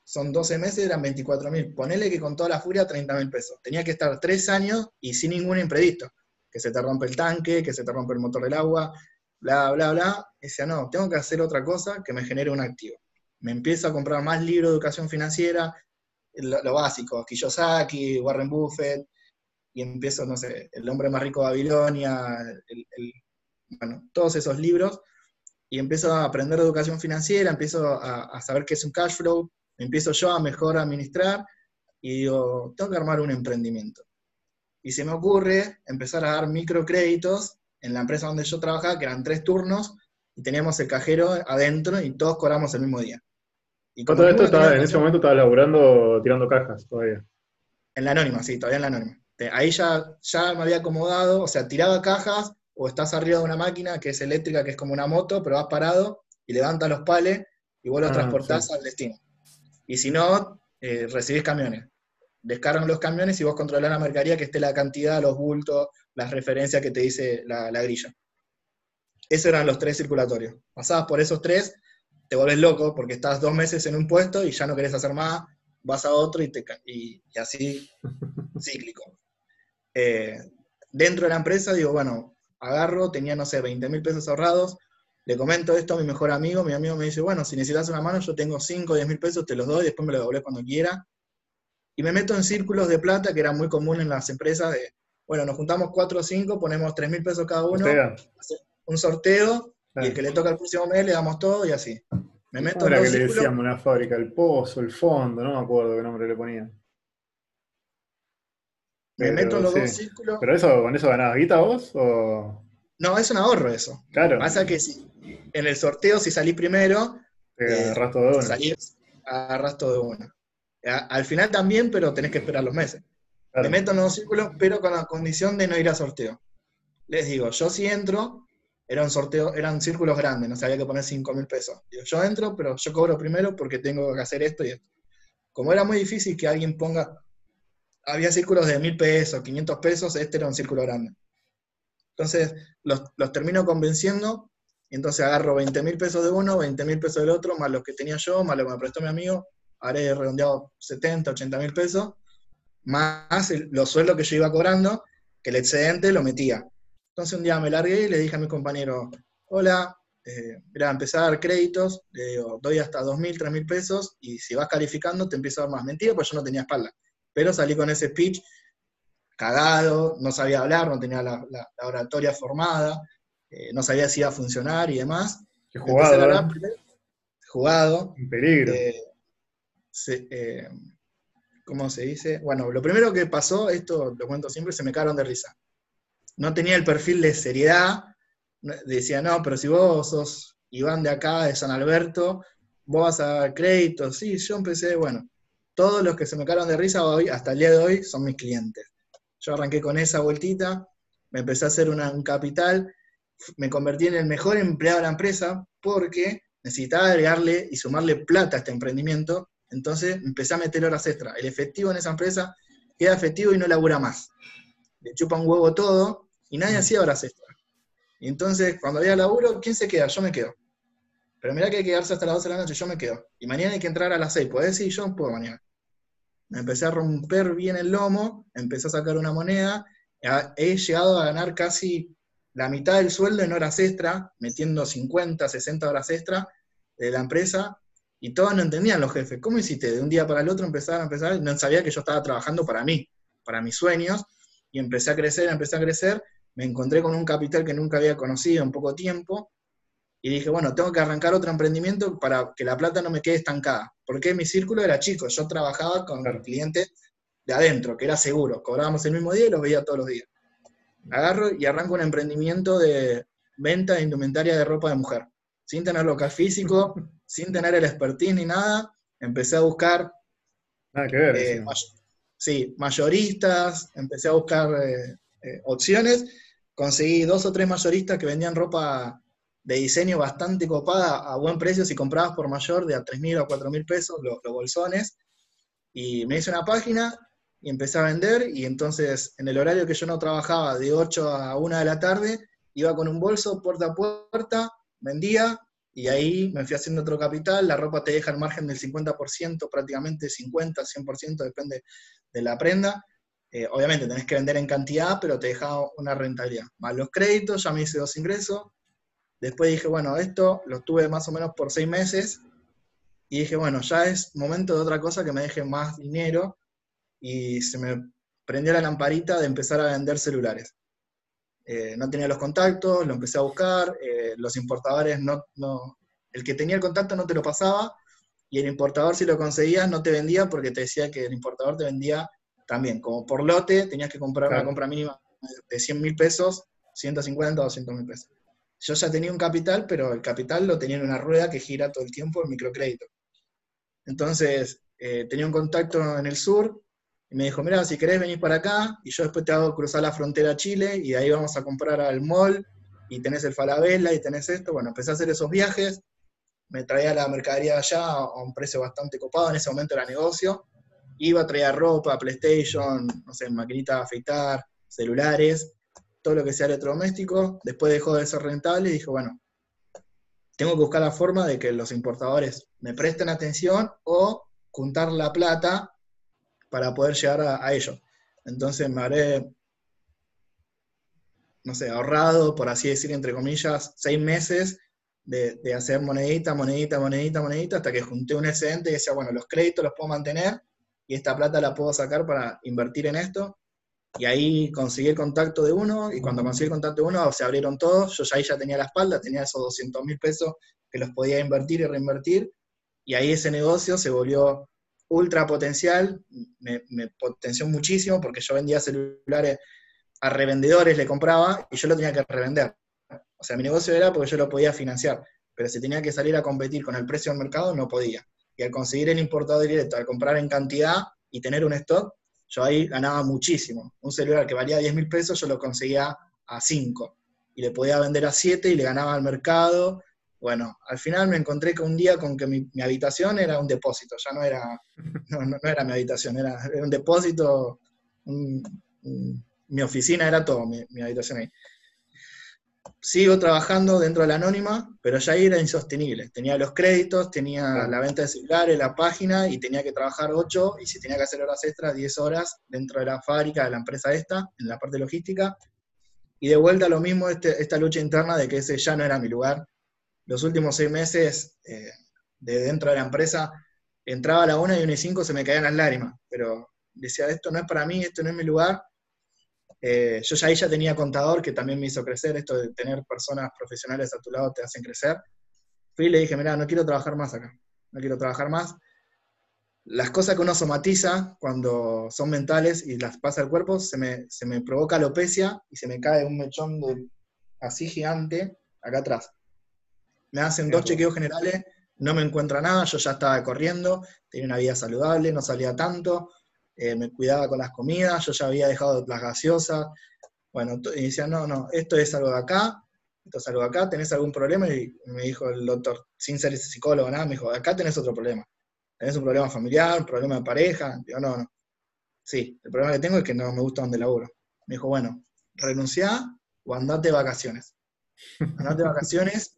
son 12 meses, eran 24 mil. Ponele que con toda la furia, 30 mil pesos. Tenía que estar 3 años y sin ningún imprevisto. Que se te rompe el tanque, que se te rompe el motor del agua, bla, bla, bla. Y decía, no, tengo que hacer otra cosa que me genere un activo me empiezo a comprar más libros de educación financiera, lo, básico, Kiyosaki, Warren Buffett, y empiezo, no sé, El hombre más rico de Babilonia, bueno, todos esos libros, y empiezo a aprender educación financiera, empiezo a, saber qué es un cash flow, empiezo yo a mejor administrar, y digo, tengo que armar un emprendimiento. Y se me ocurre empezar a dar microcréditos en la empresa donde yo trabajaba, que eran tres turnos, y teníamos el cajero adentro y todos cobramos el mismo día. Y todo esto estaba, en ese momento estaba laburando, tirando cajas todavía. En la anónima, sí, todavía en la anónima. Ahí ya, ya me había acomodado, o sea, tiraba cajas o estás arriba de una máquina que es eléctrica, que es como una moto, pero vas parado y levantas los pales y vos los ah, transportás al destino. Y si no, eh, recibís camiones. Descargan los camiones y vos controlás la mercadería, que esté la cantidad, los bultos, las referencias que te dice la, la grilla. Esos eran los tres circulatorios. Pasabas por esos tres te vuelves loco porque estás dos meses en un puesto y ya no querés hacer más, vas a otro y, te, y, así [laughs] cíclico. Eh, dentro de la empresa digo, bueno, agarro, tenía, no sé, 20 mil pesos ahorrados, le comento esto a mi mejor amigo, mi amigo me dice, bueno, si necesitas una mano, yo tengo 5 o 10 mil pesos, te los doy, después me los devolvés cuando quiera. Y me meto en círculos de plata, que era muy común en las empresas, de, bueno, nos juntamos 4 o 5, ponemos 3 mil pesos cada uno, un sorteo, y el que le toca el próximo mes le damos todo y así. Me meto en que le decíamos la fábrica? El pozo, el fondo, no me acuerdo qué nombre le ponían. Me meto en los dos círculos. ¿Pero eso, con eso ganabas guita vos? O... No, es un ahorro eso. Claro. Pasa que si, en el sorteo, si salís primero, te eh, agarras todo de una. Salís, agarras todo de una. Al final también, pero tenés que esperar los meses. Me meto en los dos círculos, pero con la condición de no ir a sorteo. Les digo, yo si entro, era un sorteo, eran círculos grandes, no sabía que poner 5 mil pesos. Yo entro, pero yo cobro primero porque tengo que hacer esto y esto. Como era muy difícil que alguien ponga, había círculos de mil pesos, 500 pesos, este era un círculo grande. Entonces, los, los termino convenciendo, y entonces agarro 20 mil pesos de uno, 20 mil pesos del otro, más los que tenía yo, más lo que me prestó mi amigo, haré redondeado 70, 80 mil pesos, más los sueldos que yo iba cobrando, que el excedente lo metía. Entonces un día me largué y le dije a mi compañero, hola, eh, mira, empezar a dar créditos, le digo, doy hasta 2.000, 3.000 pesos y si vas calificando te empiezo a dar más. Mentira, pues yo no tenía espalda. Pero salí con ese speech cagado, no sabía hablar, no tenía la, oratoria formada, eh, no sabía si iba a funcionar y demás. Qué jugado. jugado. En peligro. Eh, ¿Cómo se dice? Bueno, lo primero que pasó, esto lo cuento siempre, se me cagaron de risa no tenía el perfil de seriedad, decía, no, pero si vos sos Iván de acá, de San Alberto, vos vas a dar crédito, sí, yo empecé, bueno, todos los que se me quedaron de risa hoy, hasta el día de hoy, son mis clientes. Yo arranqué con esa vueltita, me empecé a hacer un capital, me convertí en el mejor empleado de la empresa porque necesitaba agregarle y sumarle plata a este emprendimiento, entonces empecé a meter horas extra. El efectivo en esa empresa queda efectivo y no labura más le chupa un huevo todo, y nadie hacía horas extra. Y entonces, cuando había laburo, ¿quién se queda? Yo me quedo. Pero mirá que hay que quedarse hasta las 12 de la noche, yo me quedo. Y mañana hay que entrar a las 6, ¿podés decir? Yo puedo mañana. Me empecé a romper bien el lomo, empecé a sacar una moneda, he llegado a ganar casi la mitad del sueldo en horas extra, metiendo 50, 60 horas extra de la empresa, y todos no entendían los jefes. ¿Cómo hiciste? De un día para el otro empezar a empezar, no sabía que yo estaba trabajando para mí, para mis sueños, y empecé a crecer, empecé a crecer, me encontré con un capital que nunca había conocido en poco tiempo, y dije, bueno, tengo que arrancar otro emprendimiento para que la plata no me quede estancada, porque mi círculo era chico, yo trabajaba con clientes de adentro, que era seguro, cobrábamos el mismo día y los veía todos los días. Agarro y arranco un emprendimiento de venta de indumentaria de ropa de mujer, sin tener local físico, [laughs] sin tener el expertise ni nada, empecé a buscar Nada que ver, eh, sí, mayoristas, empecé a buscar eh, eh, opciones, conseguí dos o tres mayoristas que vendían ropa de diseño bastante copada a buen precio. Si comprabas por mayor de a 3.000 o 4.000 pesos los, bolsones, y me hice una página y empecé a vender, y entonces en el horario que yo no trabajaba, de 8 a 1 de la tarde, iba con un bolso puerta a puerta, vendía, y ahí me fui haciendo otro capital, la ropa te deja el margen del 50%, prácticamente 50, 100%, depende de la prenda. Eh, obviamente tenés que vender en cantidad, pero te deja una rentabilidad. Más los créditos, ya me hice dos ingresos. Después dije, bueno, esto lo tuve más o menos por seis meses. Y dije, bueno, ya es momento de otra cosa que me deje más dinero. Y se me prendió la lamparita de empezar a vender celulares. Eh, no tenía los contactos, lo empecé a buscar, eh, los importadores no, no, el que tenía el contacto no te lo pasaba, y el importador si lo conseguías no te vendía porque te decía que el importador te vendía también, como por lote, tenías que comprar una compra mínima de 100 mil pesos, 150 o 200 mil pesos. Yo ya tenía un capital, pero el capital lo tenía en una rueda que gira todo el tiempo, el microcrédito. Entonces, eh, tenía un contacto en el sur, y me dijo, mira, si querés venir para acá, y yo después te hago cruzar la frontera a Chile, y ahí vamos a comprar al mall, y tenés el Falabella, y tenés esto. Bueno, empecé a hacer esos viajes, me traía la mercadería allá a un precio bastante copado, en ese momento era negocio, iba a traer ropa, PlayStation, no sé, maquinita de afeitar, celulares, todo lo que sea electrodoméstico, después dejó de ser rentable y dijo, bueno, tengo que buscar la forma de que los importadores me presten atención o juntar la plata para poder llegar a, a ello. Entonces me haré, no sé, ahorrado, por así decir, entre comillas, seis meses de, hacer monedita, monedita, monedita, monedita, hasta que junté un excedente y decía, bueno, los créditos los puedo mantener esta plata la puedo sacar para invertir en esto. Y ahí conseguí el contacto de uno, y cuando conseguí el contacto de uno se abrieron todos, yo ya ahí ya tenía la espalda, tenía esos 200 mil pesos que los podía invertir y reinvertir, y ahí ese negocio se volvió ultra potencial, me, me potenció muchísimo porque yo vendía celulares a revendedores, le compraba y yo lo tenía que revender. O sea, mi negocio era porque yo lo podía financiar, pero si tenía que salir a competir con el precio del mercado, no podía. Y al conseguir el importador directo, al comprar en cantidad y tener un stock, yo ahí ganaba muchísimo. Un celular que valía 10 mil pesos, yo lo conseguía a 5. Y le podía vender a 7 y le ganaba al mercado. Bueno, al final me encontré con un día con que mi, habitación era un depósito, ya no era, no, era mi habitación, era, un depósito, mi oficina era todo, mi, mi habitación ahí sigo trabajando dentro de la anónima, pero ya era insostenible. Tenía los créditos, tenía la venta de celulares, la página, y tenía que trabajar 8, y si tenía que hacer horas extras, 10 horas dentro de la fábrica de la empresa esta, en la parte logística. Y de vuelta lo mismo, este, esta lucha interna de que ese ya no era mi lugar. Los últimos seis meses eh, de dentro de la empresa, entraba a la 1 y 1 y 5 se me caían las lágrimas, pero decía, esto no es para mí, esto no es mi lugar, eh, yo ya ahí ya tenía contador, que también me hizo crecer, esto de tener personas profesionales a tu lado te hacen crecer. Fui y le dije, mira, no quiero trabajar más acá, no quiero trabajar más. Las cosas que uno somatiza cuando son mentales y las pasa al cuerpo, se me, se me provoca alopecia y se me cae un mechón así gigante acá atrás. Me hacen dos chequeos generales, no me encuentra nada, yo ya estaba corriendo, tenía una vida saludable, no salía tanto, eh, me cuidaba con las comidas, yo ya había dejado las gaseosas, bueno, y decía, no, no, esto es algo de acá, esto es algo de acá, ¿tenés algún problema? Y me dijo el doctor, sin ser psicólogo, nada, me dijo, acá tenés otro problema. ¿Tenés un problema familiar, un problema de pareja? Digo, no, no. Sí, el problema que tengo es que no me gusta donde laburo. Me dijo, bueno, renunciá o andate de vacaciones. Andate de vacaciones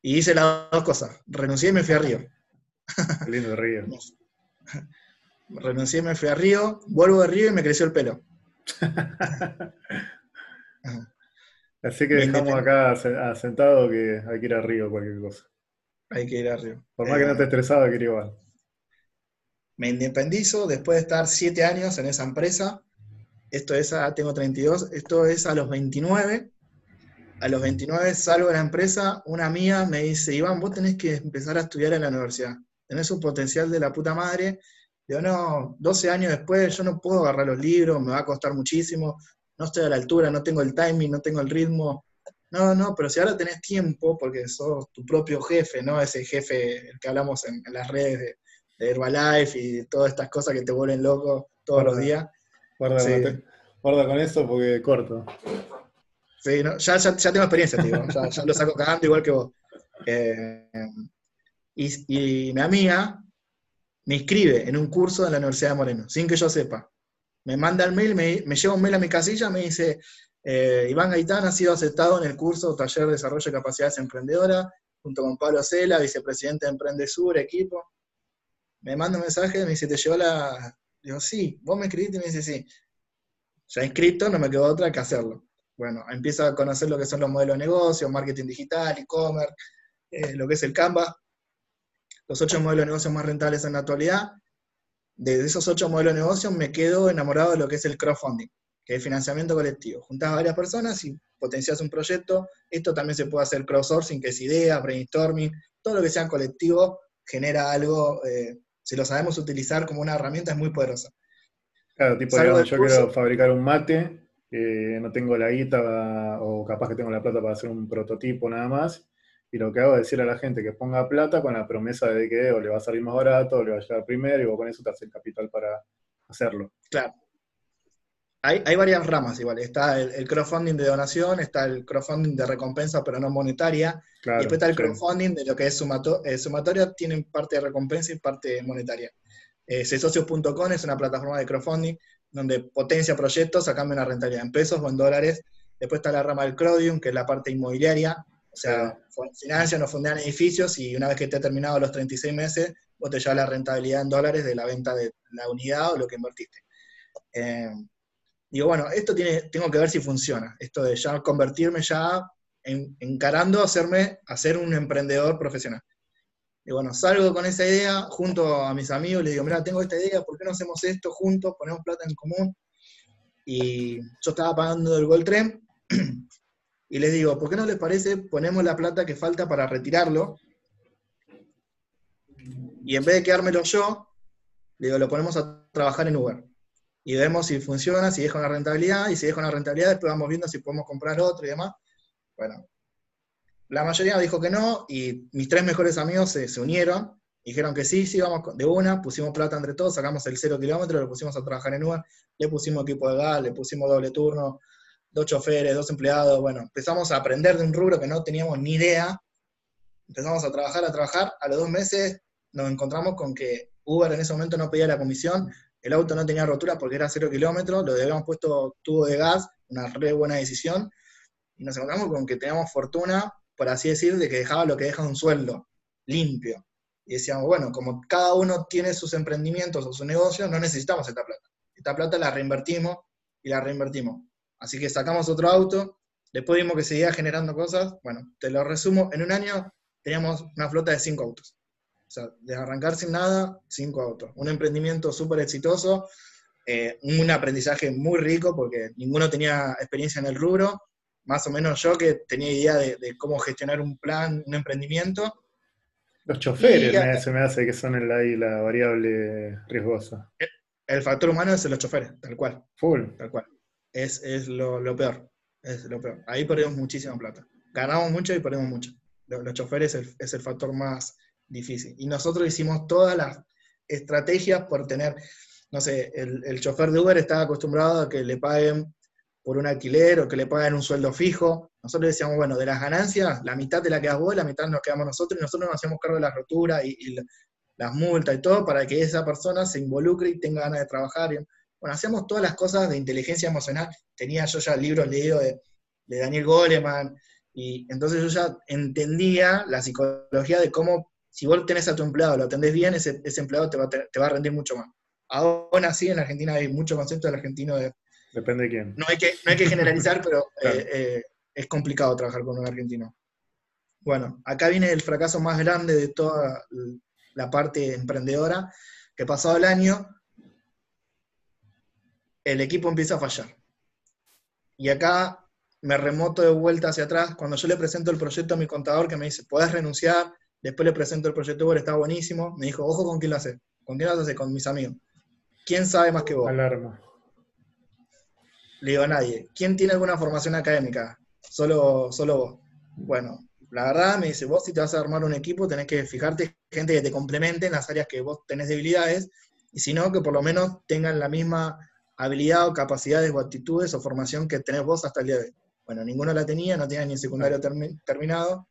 y hice las dos cosas. Renuncié y me fui a Río. Qué lindo Río. Renuncié, me fui a Río, vuelvo de Río y me creció el pelo. [laughs] Así que dejamos acá asentado que hay que ir a Río cualquier cosa. Hay que ir a Río. Por más que no te eh, estresaba, que ir igual. Me independizo después de estar siete años en esa empresa. Esto es a, tengo 32, esto es a los 29. A los 29 salgo de la empresa, una amiga me dice, Iván, vos tenés que empezar a estudiar en la universidad. Tenés un potencial de la puta madre, Digo, no, 12 años después yo no puedo agarrar los libros, me va a costar muchísimo, no estoy a la altura, no tengo el timing, no tengo el ritmo. No, no, pero si ahora tenés tiempo, porque sos tu propio jefe, ¿no? Ese jefe el que hablamos en, las redes de, Herbalife y todas estas cosas que te vuelven loco todos los días. Guarda, con eso porque corto. Sí, ya, tengo experiencia, tío, ya, lo saco cagando igual que vos. Eh, y, y mi amiga, me inscribe en un curso en la Universidad de Moreno, sin que yo sepa. Me manda el mail, me, lleva un mail a mi casilla, me dice, eh, Iván Gaitán ha sido aceptado en el curso Taller de Desarrollo de Capacidades Emprendedoras, junto con Pablo Cela, vicepresidente de Emprendesur, equipo. Me manda un mensaje, me dice, ¿te llevó la...? Digo, sí, vos me escribiste y me dice, sí. Ya inscrito, no me quedó otra que hacerlo. Bueno, empiezo a conocer lo que son los modelos de negocio, marketing digital, e-commerce, eh, lo que es el Canva, los ocho modelos de negocios más rentables en la actualidad. De esos ocho modelos de negocios me quedo enamorado de lo que es el crowdfunding, que es financiamiento colectivo. Juntas a varias personas y potencias un proyecto. Esto también se puede hacer crowdsourcing, que es idea, brainstorming, todo lo que sea colectivo genera algo, eh, si lo sabemos utilizar como una herramienta, es muy poderosa. Claro, tipo, yo quiero fabricar un mate, no tengo la guita o capaz que tengo la plata para hacer un prototipo nada más, y lo que hago es decir a la gente que ponga plata con la promesa de que o le va a salir más barato, o le va a llegar primero, y vos con eso te haces el capital para hacerlo. Claro. Hay, hay varias ramas igual. Está el, crowdfunding de donación, está el crowdfunding de recompensa pero no monetaria, y después está el crowdfunding de lo que es sumato, eh, sumatoria, tienen parte de recompensa y parte monetaria. Eh, Csocios.com es una plataforma de crowdfunding donde potencia proyectos a cambio de una rentabilidad en pesos o en dólares. Después está la rama del crowdium, que es la parte inmobiliaria, o sea, financian o fundean edificios y una vez que te ha terminado los 36 meses, vos te llevas la rentabilidad en dólares de la venta de la unidad o lo que invertiste. Eh, digo, bueno, esto tiene, tengo que ver si funciona. Esto de ya convertirme ya en, encarando hacerme, a un emprendedor profesional. Y bueno, salgo con esa idea junto a mis amigos, les digo, mira, tengo esta idea, ¿por qué no hacemos esto juntos? Ponemos plata en común. Y yo estaba pagando el Gold Tren [clears throat] y les digo, ¿por qué no les parece ponemos la plata que falta para retirarlo? Y en vez de quedármelo yo, le digo, lo ponemos a trabajar en Uber. Y vemos si funciona, si deja una rentabilidad, y si deja una rentabilidad, después vamos viendo si podemos comprar otro y demás. Bueno, la mayoría dijo que no, y mis tres mejores amigos se, se unieron, dijeron que sí, sí, vamos de una, pusimos plata entre todos, sacamos el cero kilómetro, lo pusimos a trabajar en Uber, le pusimos equipo de gas, le pusimos doble turno, dos choferes, dos empleados, bueno, empezamos a aprender de un rubro que no teníamos ni idea, empezamos a trabajar, a trabajar, a los dos meses nos encontramos con que Uber en ese momento no pedía la comisión, el auto no tenía rotura porque era cero kilómetros, lo habíamos puesto tubo de gas, una re buena decisión, y nos encontramos con que teníamos fortuna, por así decir, de que dejaba lo que deja un sueldo, limpio. Y decíamos, bueno, como cada uno tiene sus emprendimientos o su negocio, no necesitamos esta plata. Esta plata la reinvertimos y la reinvertimos. Así que sacamos otro auto, después vimos que seguía generando cosas. Bueno, te lo resumo, en un año teníamos una flota de cinco autos. O sea, de arrancar sin nada, cinco autos. Un emprendimiento súper exitoso, eh, un aprendizaje muy rico porque ninguno tenía experiencia en el rubro, más o menos yo que tenía idea de, cómo gestionar un plan, un emprendimiento. Los choferes se me hace que son el, ahí la variable riesgosa. El, factor humano es los choferes, tal cual. Full. Tal cual. Es, lo, peor. Es lo peor. Ahí perdemos muchísima plata. Ganamos mucho y perdemos mucho. Los, choferes es el factor más, difícil. Y nosotros hicimos todas las estrategias por tener, no sé, el, chofer de Uber estaba acostumbrado a que le paguen por un alquiler o que le paguen un sueldo fijo. Nosotros decíamos, bueno, de las ganancias, la mitad de la quedas vos, la mitad nos quedamos nosotros, y nosotros nos hacíamos cargo de la rotura y, las multas y todo para que esa persona se involucre y tenga ganas de trabajar. Y, bueno, hacíamos todas las cosas de inteligencia emocional. Tenía yo ya libros leídos de, de Daniel Goleman, y entonces yo ya entendía la psicología de cómo si vos tenés a tu empleado, lo atendés bien, ese, empleado te va, a rendir mucho más. Aún así, en Argentina hay mucho concepto del argentino de... Depende de quién. No hay que, no hay que generalizar, pero [laughs] eh, eh, es complicado trabajar con un argentino. Bueno, acá viene el fracaso más grande de toda la parte emprendedora, que pasado el año, el equipo empieza a fallar. Y acá me remoto de vuelta hacia atrás, cuando yo le presento el proyecto a mi contador que me dice, podés renunciar, Después le presento el proyecto Uber, está buenísimo. Me dijo, ojo con quién lo hace. ¿Con quién lo hace? Con mis amigos. ¿Quién sabe más que vos? Alarma. Le digo a nadie. ¿Quién tiene alguna formación académica? Solo, solo vos. Bueno, la verdad me dice, vos si te vas a armar un equipo tenés que fijarte gente que te complemente en las áreas que vos tenés debilidades, y si no, que por lo menos tengan la misma habilidad o capacidades o actitudes o formación que tenés vos hasta el día de hoy. Bueno, ninguno la tenía, no tenía ni el secundario terminado,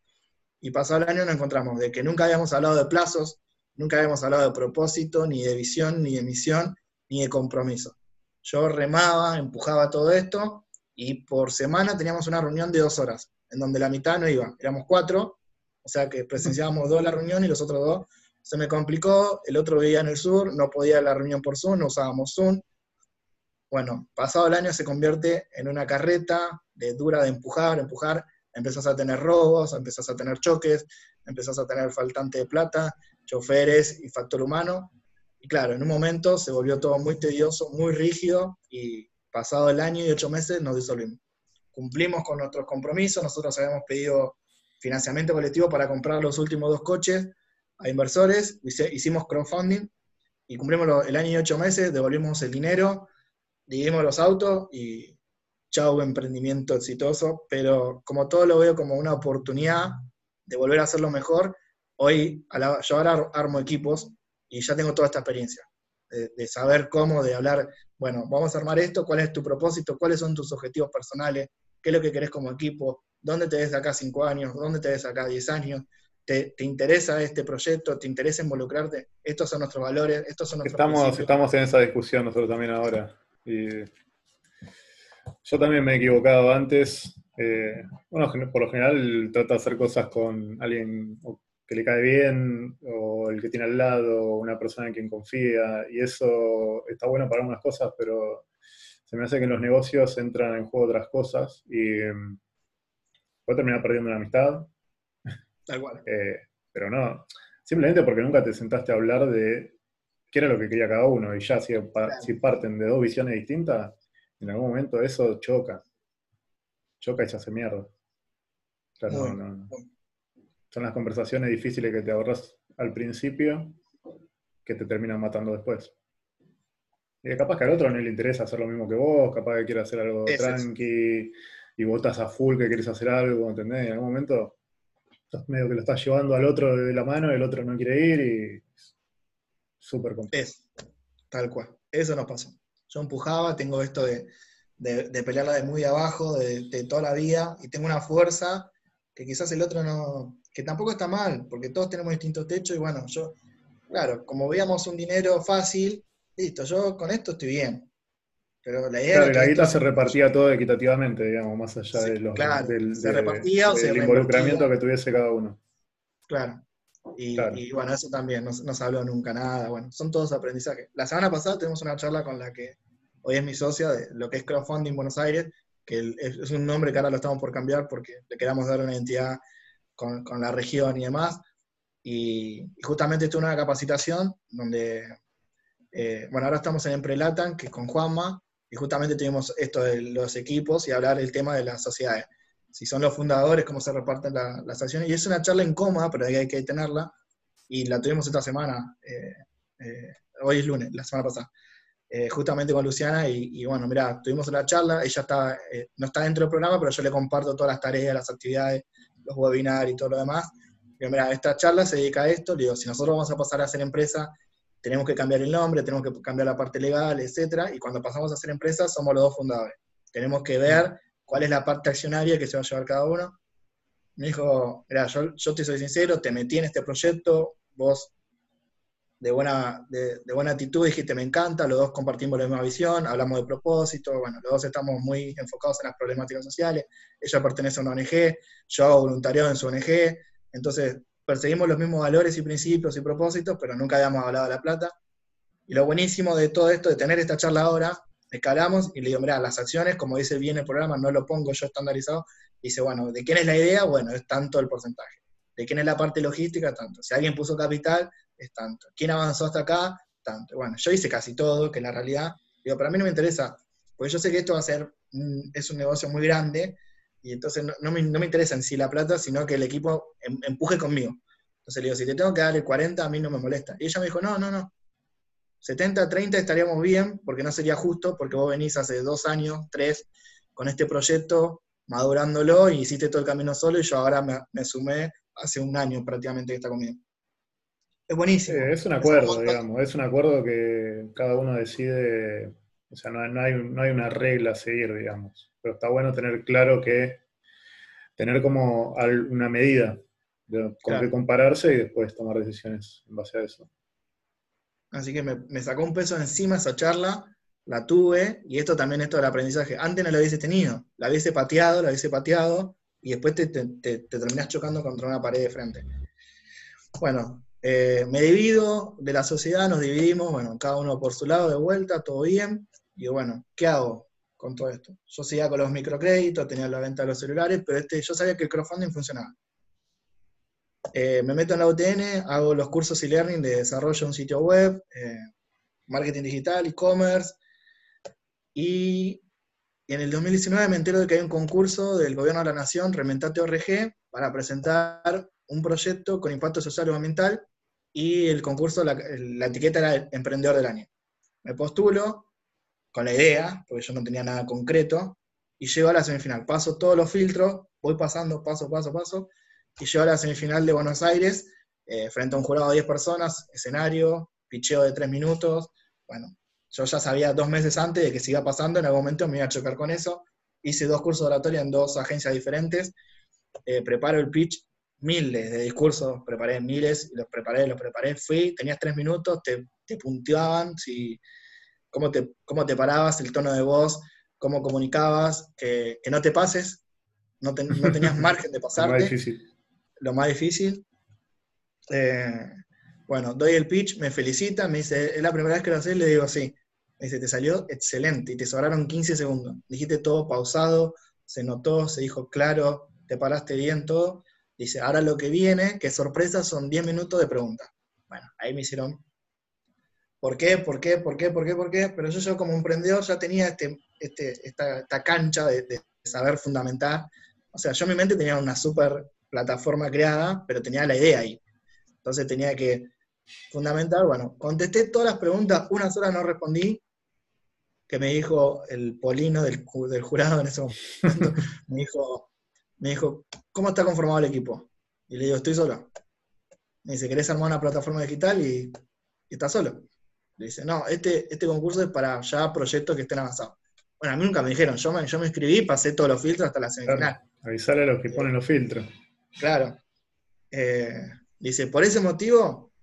y pasado el año nos encontramos de que nunca habíamos hablado de plazos, nunca habíamos hablado de propósito, ni de visión, ni de misión, ni de compromiso. Yo remaba, empujaba todo esto y por semana teníamos una reunión de dos horas, en donde la mitad no iba, éramos cuatro, o sea que presenciábamos dos la reunión y los otros dos se me complicó, el otro vivía en el sur, no podía la reunión por Zoom, no usábamos Zoom. Bueno, pasado el año se convierte en una carreta de dura de empujar, empujar, empezás a tener robos, empezás a tener choques, empezás a tener faltante de plata, choferes y factor humano. Y claro, en un momento se volvió todo muy tedioso, muy rígido y pasado el año y ocho meses nos disolvimos. Cumplimos con nuestros compromisos, nosotros habíamos pedido financiamiento colectivo para comprar los últimos dos coches a inversores, hicimos crowdfunding y cumplimos el año y ocho meses, devolvimos el dinero, dividimos los autos y chau, emprendimiento exitoso, pero como todo lo veo como una oportunidad de volver a hacerlo mejor, hoy yo ahora armo equipos y ya tengo toda esta experiencia, de, saber cómo, de hablar, bueno, vamos a armar esto, cuál es tu propósito, cuáles son tus objetivos personales, qué es lo que querés como equipo, dónde te ves acá cinco años, dónde te ves acá diez años, ¿Te, interesa este proyecto? ¿Te interesa involucrarte? Estos son nuestros valores, estos son nuestros Estamos, estamos en esa discusión nosotros también ahora. Y yo también me he equivocado antes. Eh, bueno, por lo general trato de hacer cosas con alguien que le cae bien, o el que tiene al lado, una persona en quien confía, y eso está bueno para algunas cosas, pero se me hace que en los negocios entran en juego otras cosas y um, puede terminar perdiendo una amistad. Tal cual. [laughs] Eh, pero no, simplemente porque nunca te sentaste a hablar de qué era lo que quería cada uno, y ya si, si parten de dos visiones distintas, en algún momento eso choca. Choca y se hace mierda. Son las conversaciones difíciles que te ahorras al principio que te terminan matando después. Y capaz que al otro no le interesa hacer lo mismo que vos, capaz que quiere hacer algo tranqui, y vos estás a full que quieres hacer algo, ¿entendés? En algún momento estás medio que lo estás llevando al otro de la mano, el otro no quiere ir y súper complejo. Es, tal cual. Eso nos pasó. Yo empujaba, tengo esto de, de, pelearla de muy abajo, de, de, toda la vida, y tengo una fuerza que quizás el otro no, que tampoco está mal, porque todos tenemos distintos techos, y bueno, yo, claro, como veíamos un dinero fácil, listo, yo con esto estoy bien. Pero la idea claro, la guita se repartía todo equitativamente, digamos, más allá de los, del, se repartía o del involucramiento que tuviese cada uno. Claro. Y, bueno, eso también, no, no, se habló nunca nada. Bueno, son todos aprendizajes. La semana pasada tuvimos una charla con la que hoy es mi socia de lo que es crowdfunding Buenos Aires, que es un nombre que ahora lo estamos por cambiar porque le queramos dar una identidad con, con la región y demás. Y, justamente tuve una capacitación donde, eh, bueno, ahora estamos en Emprelatan, que es con Juanma, y justamente tuvimos esto de los equipos y hablar el tema de las sociedades. Si son los fundadores, cómo se reparten las acciones. Y es una charla incómoda, pero hay que tenerla. Y la tuvimos esta semana. Eh, eh, hoy es lunes, la semana pasada. Eh, justamente con Luciana. Y, bueno, mira, tuvimos la charla. Ella está, no está dentro del programa, pero yo le comparto todas las tareas, las actividades, los webinars y todo lo demás. Y mira, esta charla se dedica a esto. Le digo, si nosotros vamos a pasar a hacer empresa, tenemos que cambiar el nombre, tenemos que cambiar la parte legal, etcétera, y cuando pasamos a ser empresa somos los dos fundadores. Tenemos que ver cuál es la parte accionaria que se va a llevar cada uno. Me dijo, mira, yo, te soy sincero, te metí en este proyecto, vos de buena, de, buena actitud dijiste me encanta, los dos compartimos la misma visión, hablamos de propósito, bueno, los dos estamos muy enfocados en las problemáticas sociales, ella pertenece a una ONG, yo hago voluntariado en su ONG, entonces perseguimos los mismos valores y principios y propósitos, pero nunca habíamos hablado de la plata. Y lo buenísimo de todo esto, de tener esta charla ahora, escalamos y le digo, mira, las acciones, como dice bien el programa, no lo pongo yo estandarizado. dice, bueno, ¿de quién es la idea? Bueno, es tanto el porcentaje. ¿De quién es la parte logística? Tanto. Si alguien puso capital, es tanto. ¿Quién avanzó hasta acá? Tanto. Bueno, yo hice casi todo, que la realidad, digo, para mí no me interesa, porque yo sé que esto va a ser, es un negocio muy grande, y entonces no, me, interesa en sí la plata, sino que el equipo em, empuje conmigo. Entonces le digo, si te tengo que dar el 40, a mí no me molesta. Y ella me dijo, no, no, no. 70, 30 estaríamos bien, porque no sería justo, porque vos venís hace dos años, tres, con este proyecto, madurándolo, y hiciste todo el camino solo, y yo ahora me, sumé hace un año prácticamente que está conmigo. Es buenísimo. es un acuerdo, digamos, es un acuerdo que cada uno decide, o sea, no, hay, no hay una regla a seguir, digamos pero está bueno tener claro que tener como una medida con que compararse y después tomar decisiones en base a eso. Así que me, sacó un peso encima esa charla, la tuve, y esto también, esto del aprendizaje. Antes no la hubiese tenido, la hubiese pateado, la hubiese pateado, y después te, te, terminás chocando contra una pared de frente. Bueno, eh, me divido de la sociedad, nos dividimos, bueno, cada uno por su lado de vuelta, todo bien, y bueno, ¿qué hago? con todo esto. Yo seguía con los microcréditos, tenía la venta de los celulares, pero este, yo sabía que el crowdfunding funcionaba. Eh, me meto en la UTN, hago los cursos e-learning de desarrollo de un sitio web, eh, marketing digital, e-commerce, y en el 2019 me entero de que hay un concurso del Gobierno de la Nación, Rementate ORG, para presentar un proyecto con impacto social y ambiental, y el concurso, la, la etiqueta era Emprendedor del Año. Me postulo, con la idea, porque yo no tenía nada concreto, y llego a la semifinal. Paso todos los filtros, voy pasando paso, paso, paso, y llego a la semifinal de Buenos Aires, eh, frente a un jurado de 10 personas, escenario, picheo de 3 minutos. Bueno, yo ya sabía dos meses antes de que siga pasando, en algún momento me iba a chocar con eso. Hice dos cursos de oratoria en dos agencias diferentes. Eh, preparo el pitch, miles de discursos, preparé miles, los preparé, los preparé. Fui, tenías tres minutos, te, te punteaban si cómo te, cómo te parabas, el tono de voz, cómo comunicabas, que, no te pases, no, tenías [laughs] margen de pasarte. Lo más difícil. Eh, bueno, doy el pitch, me felicita, me dice, es la primera vez que lo haces, le digo sí. Me dice, te salió excelente y te sobraron 15 segundos. Dijiste todo pausado, se notó, se dijo claro, te paraste bien todo. Dice, ahora lo que viene, que sorpresa, son 10 minutos de preguntas. Bueno, ahí me hicieron ¿Por qué? ¿Por qué? ¿Por qué? ¿Por qué? ¿Por qué? Pero yo, como emprendedor ya tenía este, este, esta, cancha de, saber fundamentar. O sea, yo en mi mente tenía una super plataforma creada, pero tenía la idea ahí. Entonces tenía que fundamentar, bueno, contesté todas las preguntas, una sola no respondí, que me dijo el polino del, del jurado en ese momento, [laughs] me dijo, me dijo, ¿cómo está conformado el equipo? Y le digo, estoy solo. Me dice, ¿querés armar una plataforma digital? Y, y está solo. Le dice, no, este, este concurso es para ya proyectos que estén avanzados. Bueno, a mí nunca me dijeron, yo me, yo me inscribí, pasé todos los filtros hasta la semifinal. avisarle a los que ponen los filtros. Claro. Eh, dice, por ese motivo,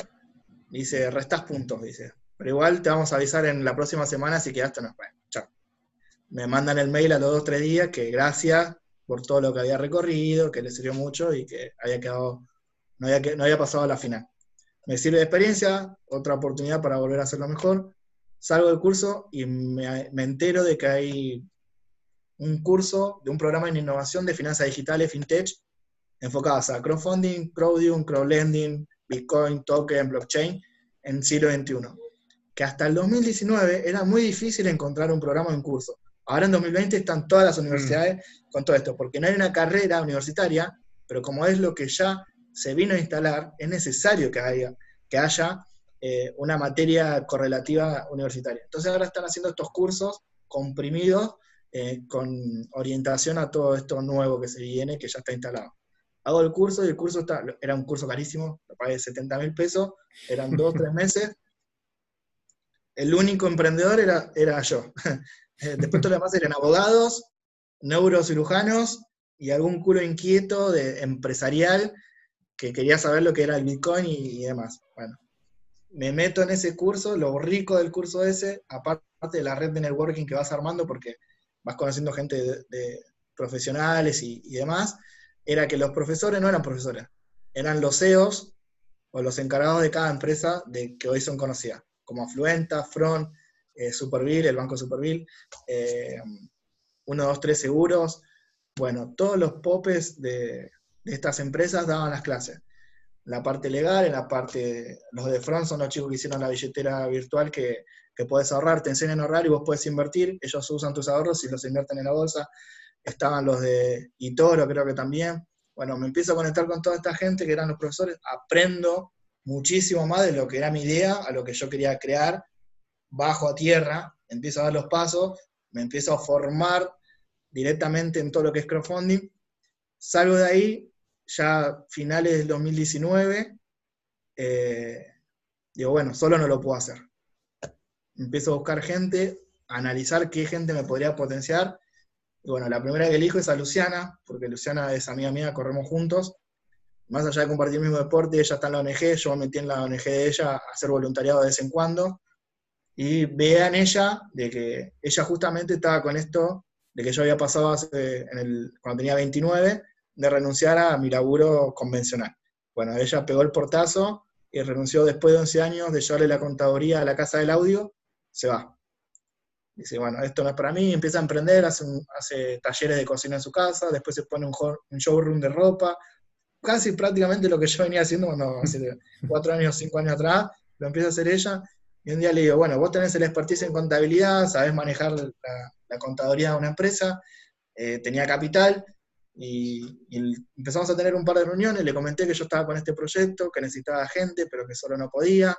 dice, restás puntos, dice. Pero igual te vamos a avisar en la próxima semana si quedaste o no. Bueno, chao. Me mandan el mail a los dos o tres días que gracias por todo lo que había recorrido, que le sirvió mucho y que había quedado, no había, no había pasado a la final. Me sirve de experiencia, otra oportunidad para volver a hacerlo mejor. Salgo del curso y me, me entero de que hay un curso de un programa en innovación de finanzas digitales, FinTech, enfocadas a crowdfunding, crowdfunding, crowdlending, Bitcoin, token, blockchain en siglo XXI que hasta el 2019 era muy difícil encontrar un programa en curso. Ahora en 2020 están todas las mm. universidades con todo esto, porque no hay una carrera universitaria, pero como es lo que ya se vino a instalar, es necesario que haya, que haya eh, una materia correlativa universitaria. Entonces ahora están haciendo estos cursos comprimidos eh, con orientación a todo esto nuevo que se viene, que ya está instalado. Hago el curso y el curso está, era un curso carísimo, lo pagué 70 mil pesos, eran dos, tres meses, el único emprendedor era, era yo. [laughs] Eh, después todos los demás eran abogados, neurocirujanos y algún culo inquieto de empresarial que quería saber lo que era el Bitcoin y, demás. Bueno, me meto en ese curso, lo rico del curso ese, aparte de la red de networking que vas armando, porque vas conociendo gente de, profesionales y, y, demás, era que los profesores no eran profesores, eran los CEOs o los encargados de cada empresa de que hoy son conocidas como Afluenta, Front, eh, Superville, el Banco Superville, eh, 1, 2, 3 Seguros. Bueno, todos los popes de, estas empresas daban las clases. La parte legal, en la parte, los de Front son los chicos que hicieron la billetera virtual que, que puedes ahorrar, te enseñan a ahorrar y vos puedes invertir, ellos usan tus ahorros y los invierten en la bolsa. Estaban los de Itoro, creo que también. Bueno, me empiezo a conectar con toda esta gente que eran los profesores, aprendo muchísimo más de lo que era mi idea, a lo que yo quería crear, bajo a tierra, empiezo a dar los pasos, me empiezo a formar directamente en todo lo que es crowdfunding. Salgo de ahí, ya finales del 2019, eh, digo, bueno, solo no lo puedo hacer. Empiezo a buscar gente, a analizar qué gente me podría potenciar. Y bueno, la primera que elijo es a Luciana, porque Luciana es amiga mía, corremos juntos más allá de compartir el mismo deporte, ella está en la ONG, yo me metí en la ONG de ella a hacer voluntariado de vez en cuando, y vean ella de que ella justamente estaba con esto, de que yo había pasado en el, cuando tenía 29, de renunciar a mi laburo convencional. Bueno, ella pegó el portazo y renunció después de 11 años de llevarle la contaduría a la casa del audio, se va. Dice, bueno, esto no es para mí, empieza a emprender, hace, hace talleres de cocina en su casa, después se pone un, un showroom de ropa, casi prácticamente lo que yo venía haciendo cuando [laughs] hace cuatro años, cinco años atrás, lo empieza a hacer ella. Y un día le digo, bueno, vos tenés el expertise en contabilidad, sabés manejar la, contaduría de una empresa, eh, tenía capital, y, empezamos a tener un par de reuniones, le comenté que yo estaba con este proyecto, que necesitaba gente, pero que solo no podía,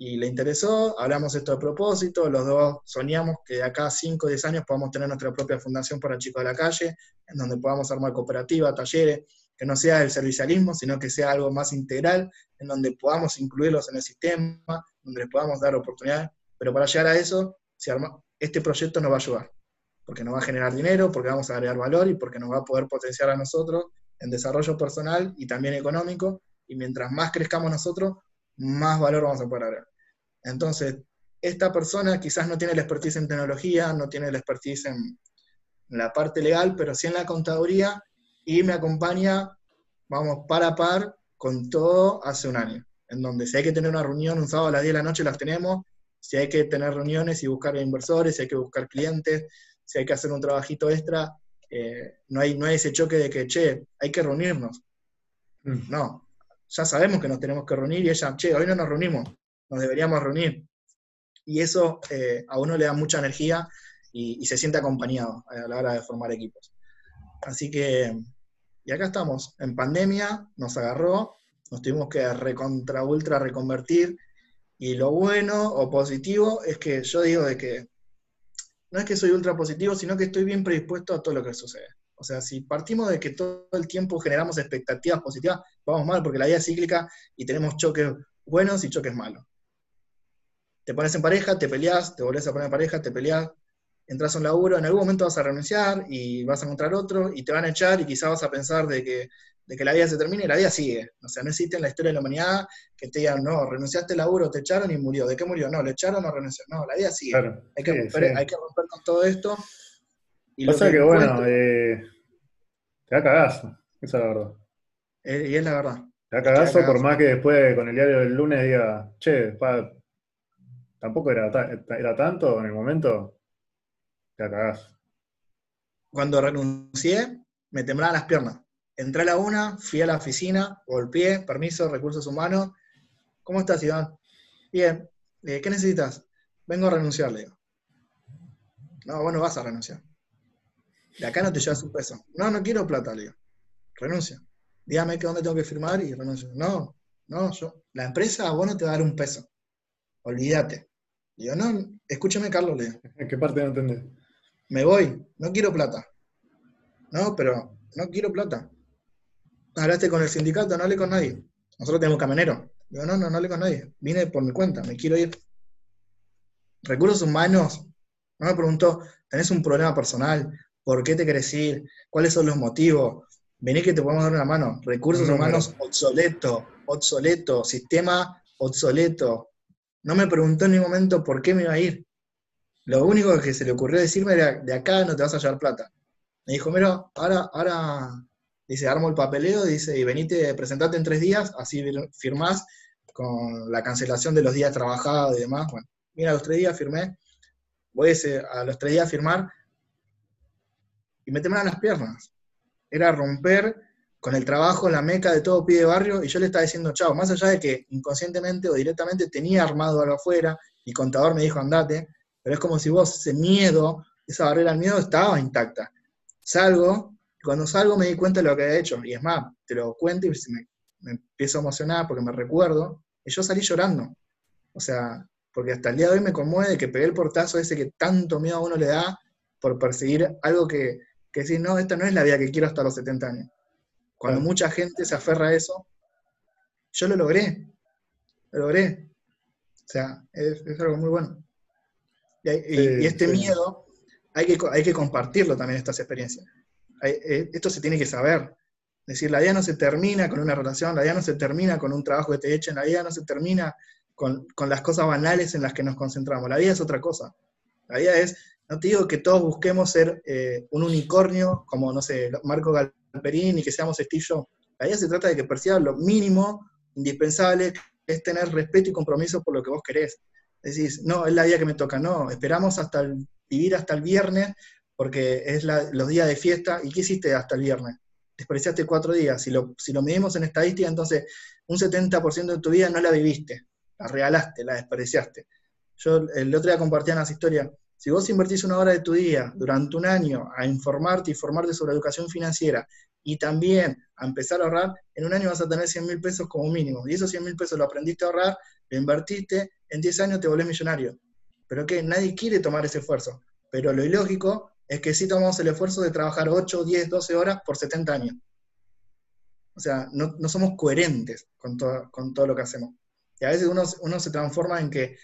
y le interesó, hablamos esto de propósito, los dos soñamos que de acá a 5 o 10 años podamos tener nuestra propia fundación para chicos de la calle, en donde podamos armar cooperativa, talleres, que no sea el servicialismo, sino que sea algo más integral, en donde podamos incluirlos en el sistema, donde les podamos dar oportunidades, pero para llegar a eso, este proyecto nos va a ayudar, porque nos va a generar dinero, porque vamos a agregar valor y porque nos va a poder potenciar a nosotros en desarrollo personal y también económico, y mientras más crezcamos nosotros, más valor vamos a poder agregar. Entonces, esta persona quizás no tiene la expertise en tecnología, no tiene la expertise en la parte legal, pero sí en la contaduría y me acompaña, vamos, par a par con todo hace un año, en donde si hay que tener una reunión un sábado a las 10 de la noche, las tenemos, si hay que tener reuniones y buscar inversores, si hay que buscar clientes, si hay que hacer un trabajito extra, eh, no, hay, no hay ese choque de que, che, hay que reunirnos. Mm. No, ya sabemos que nos tenemos que reunir y ella, che, hoy no nos reunimos, nos deberíamos reunir. Y eso eh, a uno le da mucha energía y, y, se siente acompañado a la hora de formar equipos. Así que y acá estamos, en pandemia, nos agarró, nos tuvimos que recontra ultra reconvertir. Y lo bueno o positivo es que yo digo de que no es que soy ultra positivo, sino que estoy bien predispuesto a todo lo que sucede. O sea, si partimos de que todo el tiempo generamos expectativas positivas, vamos mal, porque la vida es cíclica y tenemos choques buenos y choques malos. Te pones en pareja, te peleas, te volvés a poner en pareja, te peleas, entras a un laburo, en algún momento vas a renunciar y vas a encontrar otro y te van a echar y quizás vas a pensar de que, de que la vida se termine y la vida sigue. O sea, no existe en la historia de la humanidad que te digan, no, renunciaste al laburo, te echaron y murió. ¿De qué murió? No, le echaron o renunció. No, la vida sigue. hay, que romper, hay, que romper, con todo esto. Y Pasa que, bueno, eh, te da cagazo, esa es la verdad. Eh, y es la verdad. Te da cagazo, por más que después con el diario del lunes diga, che, tampoco era, era tanto en el momento cuando renuncié, me temblaban las piernas. Entré a la una, fui a la oficina, golpeé, permiso, recursos humanos. ¿Cómo estás, Iván? Bien. ¿Qué necesitas? Vengo a renunciar, le digo. No, vos no vas a renunciar. De acá no te llevas un peso. No, no quiero plata, le digo. Renuncia. Dígame que dónde tengo que firmar y renuncio. No, no, yo. La empresa a vos no te va a dar un peso. Olvídate. Digo, no, escúchame, Carlos, le digo. ¿En qué parte no entendés? me voy, no quiero plata. No, pero no quiero plata. Hablaste con el sindicato, no hablé con nadie. Nosotros tenemos camionero. Digo, no, no, no hablé con nadie. Vine por mi cuenta, me quiero ir. Recursos humanos, no me preguntó, ¿tenés un problema personal? ¿Por qué te querés ir? ¿Cuáles son los motivos? Vení que te podemos dar una mano. Recursos humanos obsoleto, obsoleto, sistema obsoleto. No me preguntó en ningún momento por qué me iba a ir. Lo único que se le ocurrió decirme era, de acá no te vas a llevar plata. Me dijo, mira, ahora, ahora, dice, armo el papeleo, dice, y venite, presentate en tres días, así firmás con la cancelación de los días trabajados y demás. Bueno, mira, a los tres días firmé, voy a, los tres días a firmar, y me temblaban las piernas. Era romper con el trabajo, la meca de todo pie de barrio, y yo le estaba diciendo chao, más allá de que inconscientemente o directamente tenía armado algo afuera, mi contador me dijo andate, pero es como si vos, ese miedo, esa barrera al miedo estaba intacta. Salgo, y cuando salgo me di cuenta de lo que había hecho, y es más, te lo cuento y me, me empiezo a emocionar porque me recuerdo, y yo salí llorando. O sea, porque hasta el día de hoy me conmueve que pegué el portazo ese que tanto miedo a uno le da por perseguir algo que, que decir, no, esta no es la vida que quiero hasta los 70 años. Cuando mucha gente se aferra a eso, yo lo logré, lo logré. O sea, es algo muy bueno. Y, este miedo hay que, hay que compartirlo también, estas experiencias. Eh, esto se tiene que saber. Es decir, la vida no se termina con una relación, la vida no se termina con un trabajo que te echen, la vida no se termina con, las cosas banales en las que nos concentramos. La vida es otra cosa. La vida es, no te digo que todos busquemos ser eh, un unicornio, como, no sé, Marco Galperín y que seamos Steve Jobs. La vida se trata de que percibas lo mínimo indispensable, es tener respeto y compromiso por lo que vos querés decís, no, es la día que me toca, no, esperamos hasta vivir hasta el viernes porque es los días de fiesta. ¿Y qué hiciste hasta el viernes? Despreciaste cuatro días. Si lo, si lo medimos en estadística, entonces un 70% de tu vida no la viviste, la regalaste, la despreciaste. Yo el otro día compartía unas historias. Si vos invertís una hora de tu día durante un año a informarte y formarte sobre educación financiera y también a empezar a ahorrar, en un año vas a tener 100 mil pesos como mínimo. Y esos 100 mil pesos lo aprendiste a ahorrar, lo invertiste, en 10 años te volvés millonario. Pero que nadie quiere tomar ese esfuerzo. Pero lo ilógico es que sí tomamos el esfuerzo de trabajar 8, 10, 12 horas por 70 años. O sea, no, somos coherentes con todo, con todo lo que hacemos. Y a veces uno, uno se transforma en que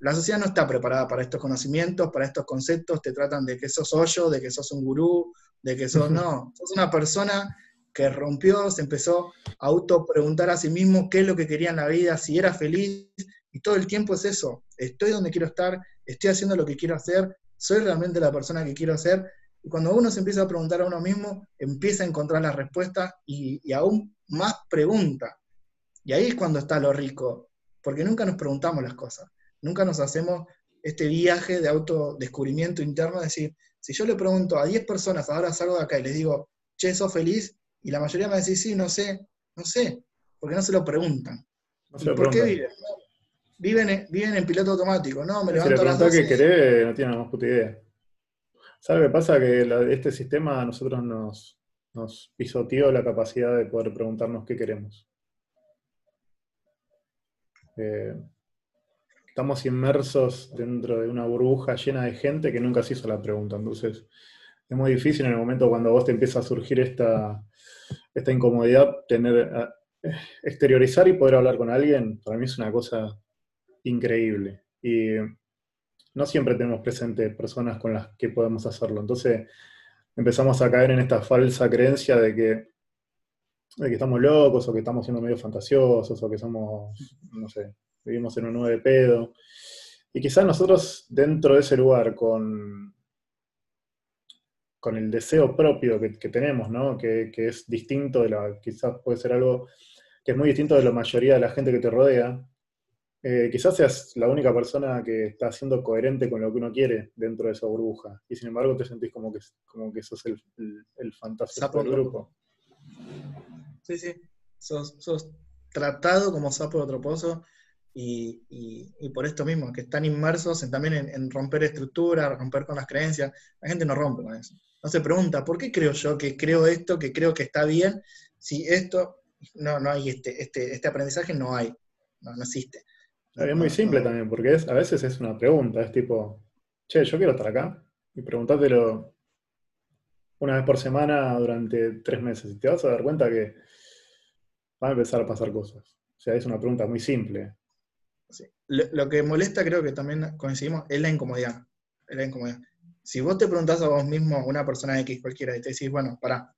la sociedad no está preparada para estos conocimientos, para estos conceptos, te tratan de que sos hoyo, de que sos un gurú, de que sos, [laughs] no, sos una persona que rompió, se empezó a auto preguntar a sí mismo qué es lo que quería en la vida, si era feliz, y todo el tiempo es eso, estoy donde quiero estar, estoy haciendo lo que quiero hacer, soy realmente la persona que quiero ser. Y cuando uno se empieza a preguntar a uno mismo, empieza a encontrar la respuesta y, aún más pregunta. Y ahí es cuando está lo rico, porque nunca nos preguntamos las cosas, nunca nos hacemos este viaje de autodescubrimiento interno, es decir, si yo le pregunto a 10 personas, ahora salgo de acá y les digo, che, ¿sos feliz? Y la mayoría me decir, sí, no sé, no sé, porque no se lo preguntan. ¿Por qué viven? viven, viven en piloto automático, ¿no? Me levanto si le a las querés, no tiene la más puta idea. ¿Sabes qué pasa? Que este sistema a nosotros nos, nos pisoteó la capacidad de poder preguntarnos qué queremos. Eh, estamos inmersos dentro de una burbuja llena de gente que nunca se hizo la pregunta. Entonces, es muy difícil en el momento cuando vos te empieza a surgir esta, esta incomodidad, tener, exteriorizar y poder hablar con alguien, para mí es una cosa increíble. Y no siempre tenemos presente personas con las que podemos hacerlo. Entonces empezamos a caer en esta falsa creencia de que, que estamos locos o que estamos siendo medio fantasiosos o que somos, no sé, vivimos en un nuevo de pedo. Y quizás nosotros dentro de ese lugar, con, con el deseo propio que, tenemos, ¿no? Que, que, es distinto de la, quizás puede ser algo que es muy distinto de la mayoría de la gente que te rodea, eh, quizás seas la única persona que está siendo coherente con lo que uno quiere dentro de esa burbuja. Y sin embargo te sentís como que, como que sos el, el, fantástico del grupo. Sí, sí. Sos, tratado como sapo de otro pozo. Y, y, por esto mismo, que están inmersos en, también en, romper estructuras, romper con las creencias. La gente no rompe con eso. No se pregunta, ¿por qué creo yo que creo esto, que creo que está bien, si esto, no, no hay este, este, este aprendizaje, no hay, no, no existe. Es muy simple también, porque es, a veces es una pregunta, es tipo, che, yo quiero estar acá, y preguntátelo una vez por semana durante tres meses, y te vas a dar cuenta que van a empezar a pasar cosas. O sea, es una pregunta muy simple. Lo, que molesta, creo que también coincidimos, es la incomodidad. La incomodidad. Si vos te preguntás a vos mismo, una persona X cualquiera, y te decís, bueno, pará,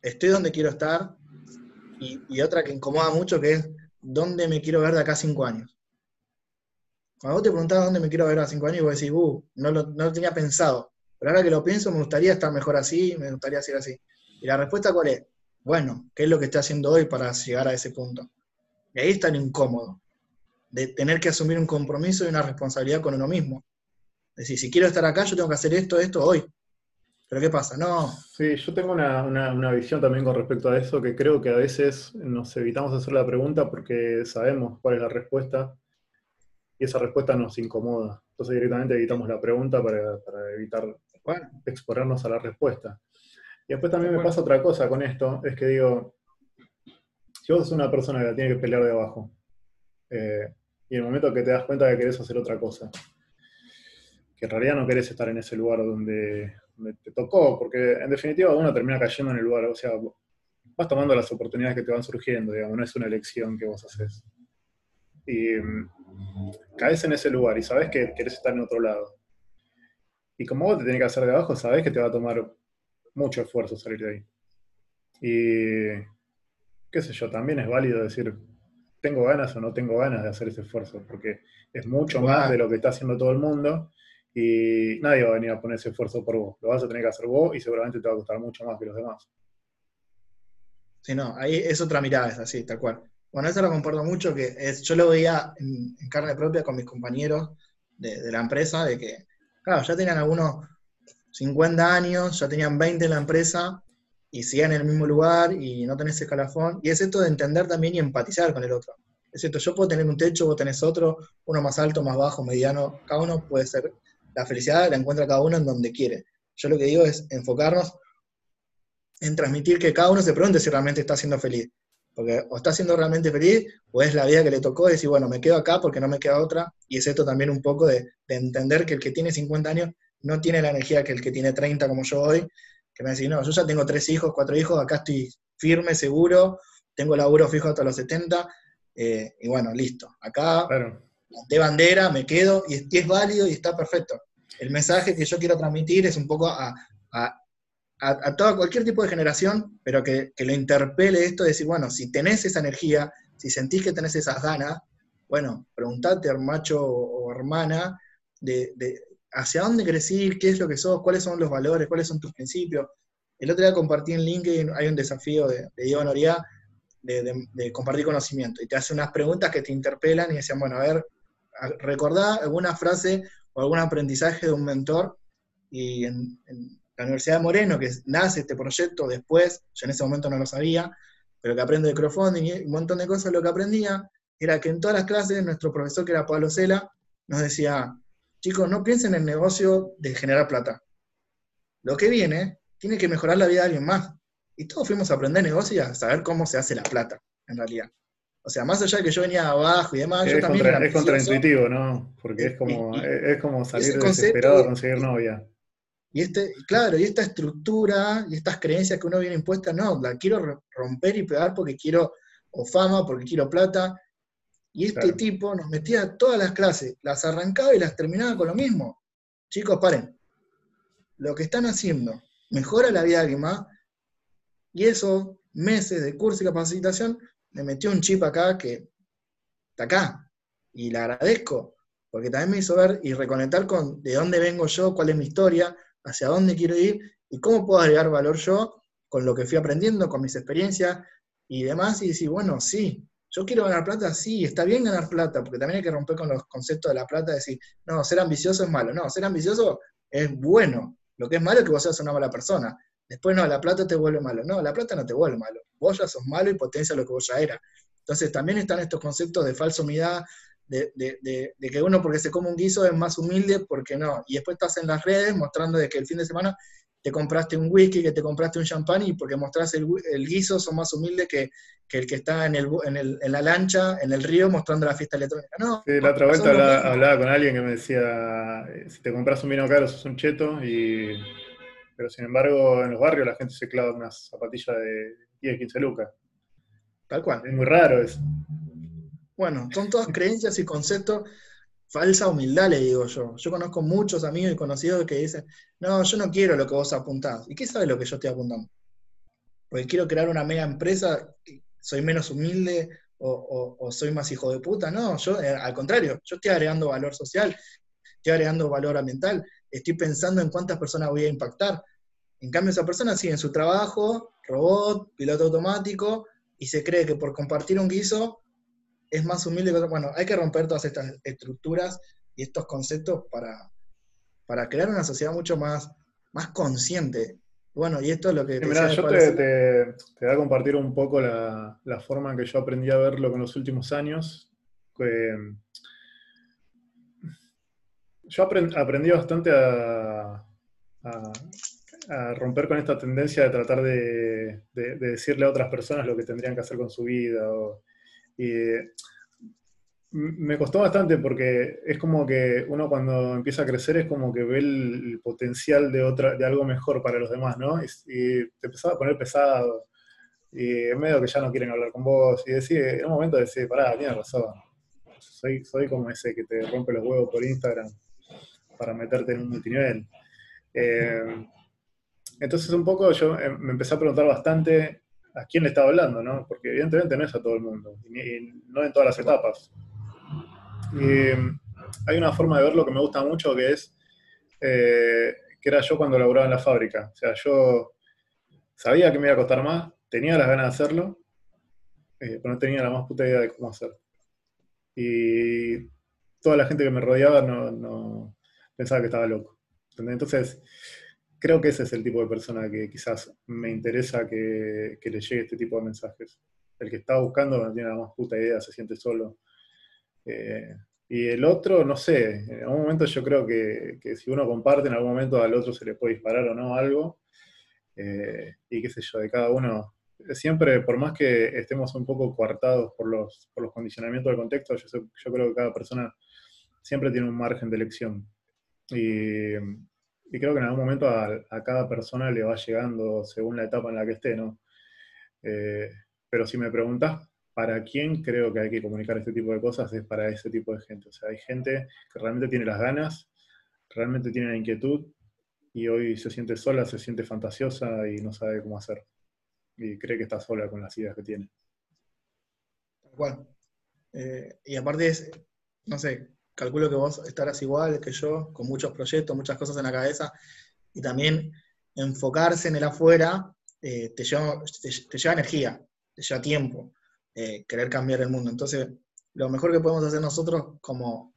estoy donde quiero estar, y, y otra que incomoda mucho, que es, ¿dónde me quiero ver de acá a cinco años? Cuando vos te preguntabas dónde me quiero ver a cinco años, vos decís, uh, no lo, tenía pensado. Pero ahora que lo pienso, me gustaría estar mejor así, me gustaría ser así. Y la respuesta cuál es? Bueno, ¿qué es lo que estoy haciendo hoy para llegar a ese punto? Y ahí está lo incómodo, de tener que asumir un compromiso y una responsabilidad con uno mismo. Es decir, si quiero estar acá, yo tengo que hacer esto, esto hoy. Pero ¿qué pasa? No. Sí, yo tengo una, una, visión también con respecto a eso, que creo que a veces nos evitamos hacer la pregunta porque sabemos cuál es la respuesta y esa respuesta nos incomoda. Entonces directamente evitamos la pregunta para, evitar exponernos a la respuesta. Y después también me pasa otra cosa con esto, es que digo, si vos sos una persona que la tiene que pelear de abajo, eh, y el momento que te das cuenta que querés hacer otra cosa, que en realidad no querés estar en ese lugar donde, te tocó, porque en definitiva uno termina cayendo en el lugar, o sea, vas tomando las oportunidades que te van surgiendo, digamos, no es una elección que vos haces. Y caes en ese lugar y sabes que querés estar en otro lado. Y como vos te tenés que hacer de abajo, sabes que te va a tomar mucho esfuerzo salir de ahí. Y qué sé yo, también es válido decir, tengo ganas o no tengo ganas de hacer ese esfuerzo, porque es mucho más de lo que está haciendo todo el mundo y nadie va a venir a poner ese esfuerzo por vos. Lo vas a tener que hacer vos y seguramente te va a costar mucho más que los demás. Sí, no, ahí es otra mirada, es así, tal cual. Bueno, eso lo comparto mucho, que es, yo lo veía en, carne propia con mis compañeros de, la empresa, de que, claro, ya tenían algunos 50 años, ya tenían 20 en la empresa, y siguen en el mismo lugar y no tenés escalafón. Y es esto de entender también y empatizar con el otro. Es cierto, yo puedo tener un techo, vos tenés otro, uno más alto, más bajo, mediano, cada uno puede ser, la felicidad la encuentra cada uno en donde quiere. Yo lo que digo es enfocarnos en transmitir que cada uno se pregunte si realmente está siendo feliz. Porque o está siendo realmente feliz, o es la vida que le tocó, decir, bueno, me quedo acá porque no me queda otra. Y es esto también un poco de, entender que el que tiene 50 años no tiene la energía que el que tiene 30 como yo hoy, que me dice, no, yo ya tengo tres hijos, cuatro hijos, acá estoy firme, seguro, tengo laburo fijo hasta los 70, eh, y bueno, listo. Acá, de bandera, me quedo, y, es válido y está perfecto. El mensaje que yo quiero transmitir es un poco a a, toda cualquier tipo de generación, pero que, lo interpele esto de decir, bueno, si tenés esa energía, si sentís que tenés esas ganas, bueno, preguntate, macho o hermana, de, hacia dónde ir, qué es lo que sos, cuáles son los valores, cuáles son tus principios. El otro día compartí en LinkedIn, hay un desafío de, de Diego Noria de, compartir conocimiento, y te hace unas preguntas que te interpelan y decían, bueno, a ver, recordá alguna frase o algún aprendizaje de un mentor, y en la Universidad de Moreno, que nace este proyecto después, yo en ese momento no lo sabía, pero que aprendo de crowdfunding y un montón de cosas, lo que aprendía era que en todas las clases nuestro profesor, que era Pablo Cela, nos decía, chicos, no piensen en el negocio de generar plata. Lo que viene tiene que mejorar la vida de alguien más. Y todos fuimos a aprender negocio y a saber cómo se hace la plata, en realidad. O sea, más allá de que yo venía abajo y demás, es yo también contra, Es contraintuitivo, ¿no? Porque es como, es como salir desesperado a conseguir novia. Y este, claro, y esta estructura y estas creencias que uno viene impuesta, no, la quiero romper y pegar porque quiero o fama, porque quiero plata. Y este tipo nos metía todas las clases, las arrancaba y las terminaba con lo mismo. Chicos, paren. Lo que están haciendo mejora la vida de alguien más. Y esos meses de curso y capacitación me metió un chip acá que está acá. Y le agradezco, porque también me hizo ver y reconectar con de dónde vengo yo, cuál es mi historia, hacia dónde quiero ir y cómo puedo agregar valor yo con lo que fui aprendiendo, con mis experiencias y demás. Y decir, bueno, sí, yo quiero ganar plata, sí, está bien ganar plata, porque también hay que romper con los conceptos de la plata, decir, no, ser ambicioso es malo. No, ser ambicioso es bueno. Lo que es malo es que vos seas una mala persona. Después, no, la plata te vuelve malo. No, la plata no te vuelve malo. Vos ya sos malo y potencia lo que vos ya eras. Entonces, también están estos conceptos de falsa humildad, de, que uno porque se come un guiso es más humilde, porque no. Y después estás en las redes mostrando de que el fin de semana te compraste un whisky, que te compraste un champán y porque mostrás el, guiso son más humildes que, el que está en, el, en, la lancha, en el río, mostrando la fiesta electrónica. No, sí, la otra vuelta hablaba, con alguien que me decía, eh, si te compras un vino caro sos un cheto, y... pero sin embargo en los barrios la gente se clava unas zapatillas de 10, 15 lucas. Tal cual. Es muy raro eso. Bueno, son todas creencias y conceptos falsa humildad, le digo yo. Yo conozco muchos amigos y conocidos que dicen, no, yo no quiero lo que vos apuntás. ¿Y qué sabe lo que yo estoy apuntando? Porque quiero crear una mega empresa, soy menos humilde o, soy más hijo de puta. No, yo eh, al contrario, yo estoy agregando valor social, estoy agregando valor ambiental, estoy pensando en cuántas personas voy a impactar. En cambio, esa persona sigue en su trabajo, robot, piloto automático, y se cree que por compartir un guiso es más humilde que Bueno, hay que romper todas estas estructuras y estos conceptos para, para crear una sociedad mucho más, más consciente. Bueno, y esto es lo que... te mira, yo te, voy a compartir un poco la, forma en que yo aprendí a verlo con los últimos años. yo aprendí bastante a, a, romper con esta tendencia de tratar de, decirle a otras personas lo que tendrían que hacer con su vida. O, y me costó bastante porque es como que uno cuando empieza a crecer es como que ve el, potencial de, otra, de algo mejor para los demás, ¿no? Y, te empezaba a poner pesado. Y en medio que ya no quieren hablar con vos. Y decir, en un momento decís, pará, tienes razón. Soy, soy como ese que te rompe los huevos por Instagram para meterte en un multinivel. Eh, entonces un poco yo eh, me empecé a preguntar bastante a quién le estaba hablando, ¿no? Porque evidentemente no es a todo el mundo, y, no en todas las etapas. Y hay una forma de verlo que me gusta mucho, que es eh, que era yo cuando laburaba en la fábrica. O sea, yo sabía que me iba a costar más, tenía las ganas de hacerlo, eh, pero no tenía la más puta idea de cómo hacerlo. Y toda la gente que me rodeaba no, pensaba que estaba loco. Entonces, creo que ese es el tipo de persona que quizás me interesa que, le llegue este tipo de mensajes. El que está buscando no tiene la más puta idea, se siente solo. Eh, y el otro, no sé, en algún momento yo creo que, si uno comparte, en algún momento al otro se le puede disparar o no algo. Eh, y qué sé yo, de cada uno. Siempre, por más que estemos un poco coartados por los, por los condicionamientos del contexto, yo, yo creo que cada persona siempre tiene un margen de elección. Y y creo que en algún momento a, cada persona le va llegando según la etapa en la que esté, ¿no? Eh, pero si me preguntas para quién creo que hay que comunicar este tipo de cosas, es para ese tipo de gente. O sea, hay gente que realmente tiene las ganas, realmente tiene la inquietud y hoy se siente sola, se siente fantasiosa y no sabe cómo hacer. Y cree que está sola con las ideas que tiene. Tal eh, y aparte es, no sé, calculo que vos estarás igual que yo, con muchos proyectos, muchas cosas en la cabeza, y también enfocarse en el afuera eh, te, lleva, te, lleva, energía, te lleva tiempo, eh, querer cambiar el mundo. Entonces, lo mejor que podemos hacer nosotros como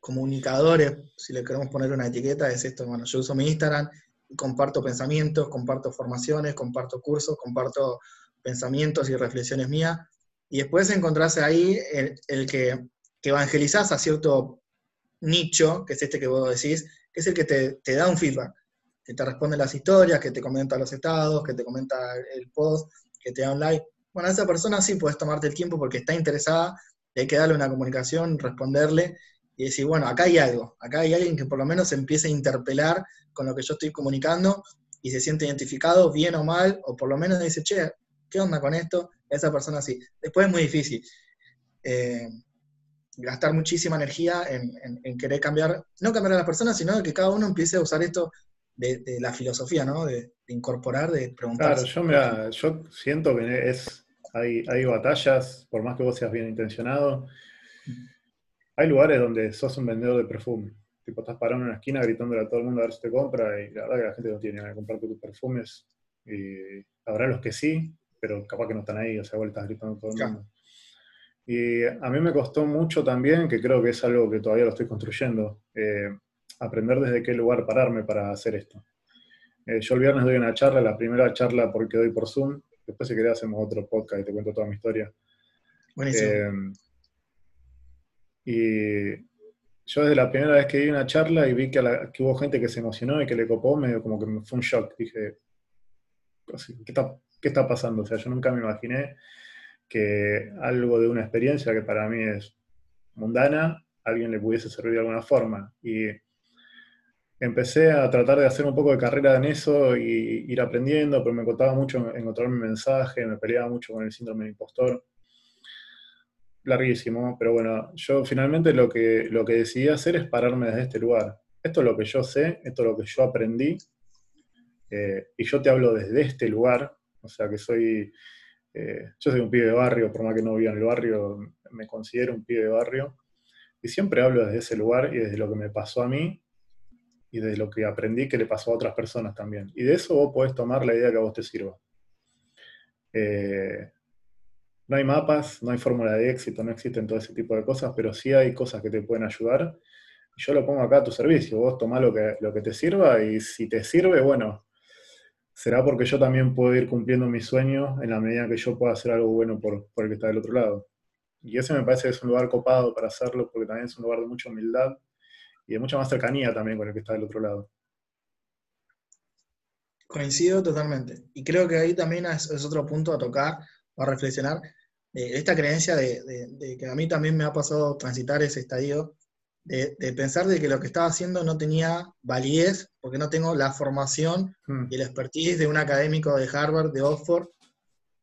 comunicadores, si le queremos poner una etiqueta, es esto, bueno, yo uso mi Instagram comparto pensamientos, comparto formaciones, comparto cursos, comparto pensamientos y reflexiones mías, y después encontrarse ahí el que que evangelizás a cierto nicho, que es este que vos decís, que es el que te, da un feedback, que te responde las historias, que te comenta los estados, que te comenta el post, que te da un like. bueno, a esa persona sí puedes tomarte el tiempo porque está interesada, hay que darle una comunicación, responderle y decir, bueno, acá hay algo, acá hay alguien que por lo menos empiece a interpelar con lo que yo estoy comunicando y se siente identificado, bien o mal, o por lo menos dice, che, ¿qué onda con esto? Esa persona sí. Después es muy difícil. Eh, gastar muchísima energía en, querer cambiar, no cambiar a las personas, sino que cada uno empiece a usar esto de, la filosofía, ¿no? De, incorporar, de preguntar. Claro, yo, mira, yo siento que es, hay, hay batallas, por más que vos seas bien intencionado, hay lugares donde sos un vendedor de perfume. Tipo, estás parado en una esquina gritándole a todo el mundo a ver si te compra, y la verdad que la gente no tiene ganas de comprarte tus perfumes. Y habrá los que sí, pero capaz que no están ahí, o sea, vos estás gritando a todo el mundo. Y a mí me costó mucho también, que creo que es algo que todavía lo estoy construyendo, eh, aprender desde qué lugar pararme para hacer esto. Eh, yo el viernes doy una charla, la primera charla porque doy por Zoom, después si querés hacemos otro podcast y te cuento toda mi historia. Buenísimo. Eh, y yo desde la primera vez que di una charla y vi que, hubo gente que se emocionó y que le copó, medio como que me fue un shock. Dije, ¿qué está, ¿qué está pasando? O sea, yo nunca me imaginé que algo de una experiencia que para mí es mundana, alguien le pudiese servir de alguna forma. Y empecé a tratar de hacer un poco de carrera en eso y ir aprendiendo, pero me costaba mucho encontrar mi mensaje, me peleaba mucho con el síndrome del impostor. Larguísimo, pero bueno, yo finalmente lo que, lo que decidí hacer es pararme desde este lugar. Esto es lo que yo sé, esto es lo que yo aprendí, eh, y yo te hablo desde este lugar, o sea que soy eh, yo soy un pibe de barrio, por más que no viva en el barrio, me considero un pibe de barrio. Y siempre hablo desde ese lugar y desde lo que me pasó a mí y desde lo que aprendí que le pasó a otras personas también. Y de eso vos podés tomar la idea que a vos te sirva. Eh, no hay mapas, no hay fórmula de éxito, no existen todo ese tipo de cosas, pero sí hay cosas que te pueden ayudar. Yo lo pongo acá a tu servicio, vos tomá lo que, lo que te sirva y si te sirve, bueno, será porque yo también puedo ir cumpliendo mis sueños en la medida que yo pueda hacer algo bueno por, el que está del otro lado. Y ese me parece que es un lugar copado para hacerlo, porque también es un lugar de mucha humildad y de mucha más cercanía también con el que está del otro lado. Coincido totalmente. Y creo que ahí también es, otro punto a tocar o a reflexionar. Eh, esta creencia de, que a mí también me ha pasado transitar ese estadio de, pensar de que lo que estaba haciendo no tenía validez, porque no tengo la formación hmm. y el expertise de un académico de Harvard, de Oxford,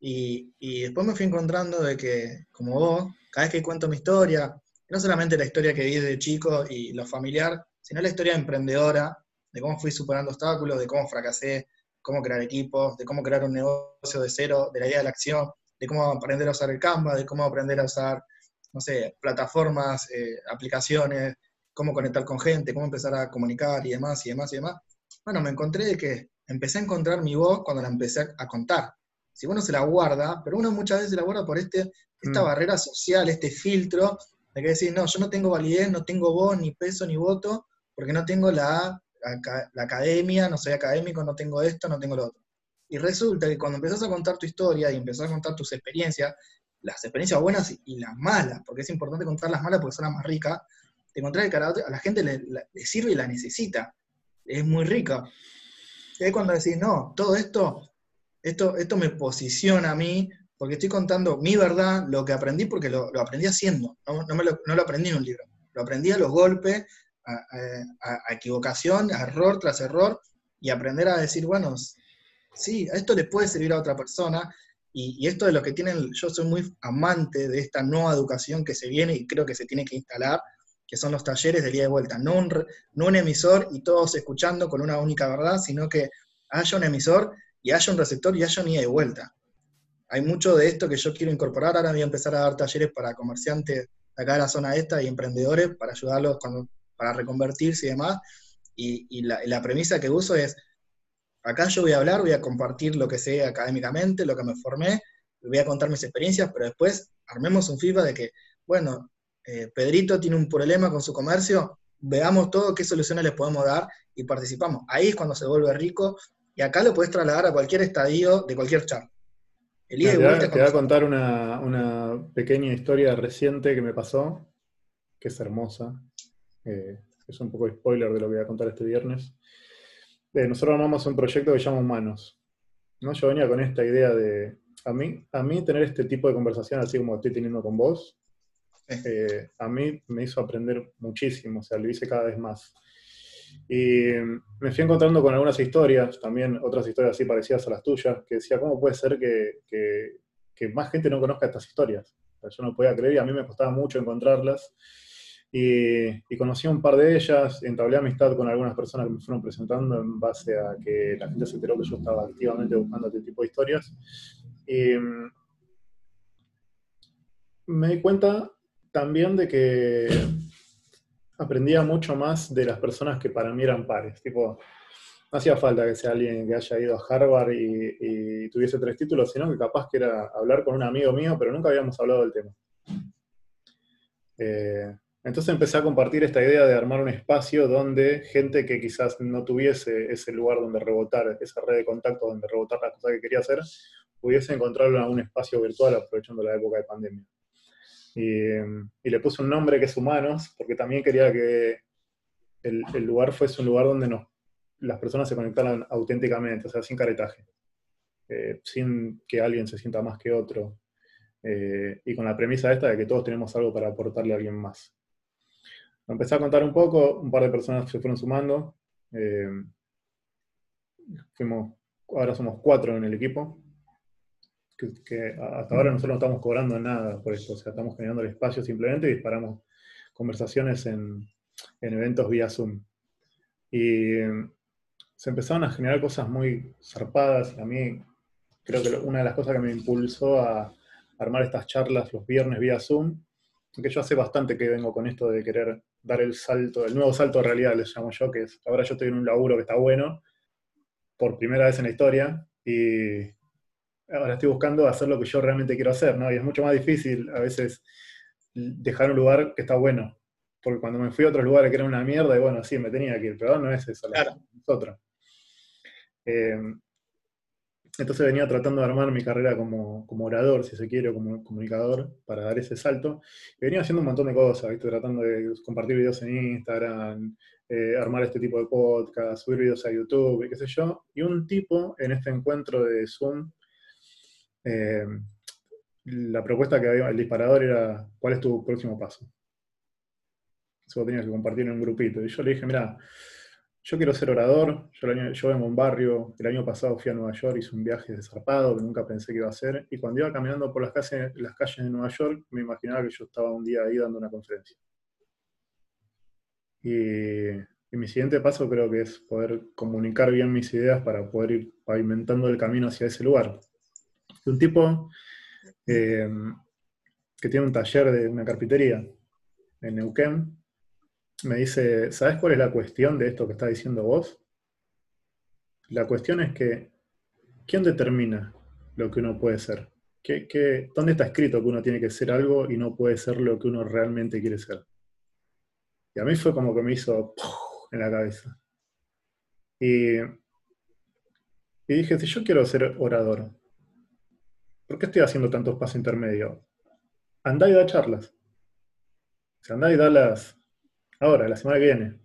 y, después me fui encontrando de que, como vos, cada vez que cuento mi historia, no solamente la historia que vi de chico y lo familiar, sino la historia emprendedora, de cómo fui superando obstáculos, de cómo fracasé, cómo crear equipos, de cómo crear un negocio de cero, de la idea de la acción, de cómo aprender a usar el Canva, de cómo aprender a usar no sé, plataformas, eh, aplicaciones, cómo conectar con gente, cómo empezar a comunicar y demás y demás y demás. Bueno, me encontré de que empecé a encontrar mi voz cuando la empecé a contar. Si uno se la guarda, pero uno muchas veces la guarda por este, esta mm. barrera social, este filtro, de que decir, no, yo no tengo validez, no tengo voz, ni peso, ni voto, porque no tengo la, la academia, no soy académico, no tengo esto, no tengo lo otro. Y resulta que cuando empezás a contar tu historia y empezás a contar tus experiencias, las experiencias buenas y las malas, porque es importante contar las malas porque son las más ricas, te encontrás que a la gente le, sirve y la necesita, es muy rica. Y cuando decís, no, todo esto, esto, esto me posiciona a mí, porque estoy contando mi verdad, lo que aprendí, porque lo, aprendí haciendo, no, lo, aprendí en un libro, lo aprendí a los golpes, a, equivocación, a error tras error, y aprender a decir, bueno, sí, esto le puede servir a otra persona, y, esto de lo que tienen, yo soy muy amante de esta nueva educación que se viene y creo que se tiene que instalar, que son los talleres de día de vuelta. No un, no un emisor y todos escuchando con una única verdad, sino que haya un emisor y haya un receptor y haya un ida de vuelta. Hay mucho de esto que yo quiero incorporar. Ahora voy a empezar a dar talleres para comerciantes de acá de la zona esta y emprendedores para ayudarlos cuando, para reconvertirse y demás. Y, la, la premisa que uso es, Acá yo voy a hablar, voy a compartir lo que sé académicamente, lo que me formé, voy a contar mis experiencias, pero después armemos un feedback de que, bueno, eh, Pedrito tiene un problema con su comercio, veamos todo qué soluciones le podemos dar y participamos. Ahí es cuando se vuelve rico y acá lo puedes trasladar a cualquier estadio de cualquier charla. te, voy a contar una, pequeña historia reciente que me pasó, que es hermosa. Eh, es un poco spoiler de lo que voy a contar este viernes. Eh, nosotros armamos un proyecto que llama Humanos. ¿no? Yo venía con esta idea de, a mí, a mí tener este tipo de conversación así como estoy teniendo con vos, eh, a mí me hizo aprender muchísimo, o sea, lo hice cada vez más. Y me fui encontrando con algunas historias, también otras historias así parecidas a las tuyas, que decía, ¿cómo puede ser que, que, que más gente no conozca estas historias? yo no podía creer y a mí me costaba mucho encontrarlas. Y, conocí un par de ellas, entablé amistad con algunas personas que me fueron presentando en base a que la gente se enteró que yo estaba activamente buscando este tipo de historias. Y mm, me di cuenta también de que aprendía mucho más de las personas que para mí eran pares. Tipo, no hacía falta que sea alguien que haya ido a Harvard y, tuviese tres títulos, sino que capaz que era hablar con un amigo mío, pero nunca habíamos hablado del tema. Eh, entonces empecé a compartir esta idea de armar un espacio donde gente que quizás no tuviese ese lugar donde rebotar, esa red de contacto donde rebotar las cosas que quería hacer, pudiese encontrarlo en un espacio virtual aprovechando la época de pandemia. Y, le puse un nombre que es Humanos, porque también quería que el, lugar fuese un lugar donde las personas se conectaran auténticamente, o sea, sin caretaje, eh, sin que alguien se sienta más que otro, eh, y con la premisa esta de que todos tenemos algo para aportarle a alguien más. Empecé a contar un poco, un par de personas se fueron sumando. Eh, fuimos, ahora somos cuatro en el equipo. Que, hasta ahora nosotros no estamos cobrando nada por esto, o sea, estamos generando el espacio simplemente y disparamos conversaciones en, eventos vía Zoom. Y se empezaron a generar cosas muy zarpadas y a mí creo que una de las cosas que me impulsó a armar estas charlas los viernes vía Zoom, que yo hace bastante que vengo con esto de querer dar el salto, el nuevo salto de realidad, les llamo yo, que es, ahora yo estoy en un laburo que está bueno, por primera vez en la historia, y ahora estoy buscando hacer lo que yo realmente quiero hacer, ¿no? Y es mucho más difícil a veces dejar un lugar que está bueno, porque cuando me fui a otros lugares que eran una mierda, y bueno, sí, me tenía que ir, pero no es eso, es otra. Eh, entonces venía tratando de armar mi carrera como, orador, si se quiere, como comunicador, para dar ese salto. Y venía haciendo un montón de cosas, ¿viste? tratando de compartir videos en Instagram, eh, armar este tipo de podcast, subir videos a YouTube, y qué sé yo. Y un tipo en este encuentro de Zoom, eh, la propuesta que había, el disparador era, ¿cuál es tu próximo paso? Eso lo tenías que compartir en un grupito. Y yo le dije, mira, yo quiero ser orador, yo, yo vengo un barrio, el año pasado fui a Nueva York, hice un viaje desarpado que nunca pensé que iba a hacer, y cuando iba caminando por las calles, las calles de Nueva York, me imaginaba que yo estaba un día ahí dando una conferencia. Y, mi siguiente paso creo que es poder comunicar bien mis ideas para poder ir pavimentando el camino hacia ese lugar. Un tipo eh, que tiene un taller de una carpintería en Neuquén, me dice, ¿sabes cuál es la cuestión de esto que está diciendo vos? La cuestión es que, ¿quién determina lo que uno puede ser? ¿Qué, dónde está escrito que uno tiene que ser algo y no puede ser lo que uno realmente quiere ser? Y a mí fue como que me hizo en la cabeza. Y, y dije, si yo quiero ser orador, ¿por qué estoy haciendo tantos pasos intermedios? Andá y da charlas. O andá y da las, ahora, la semana que viene.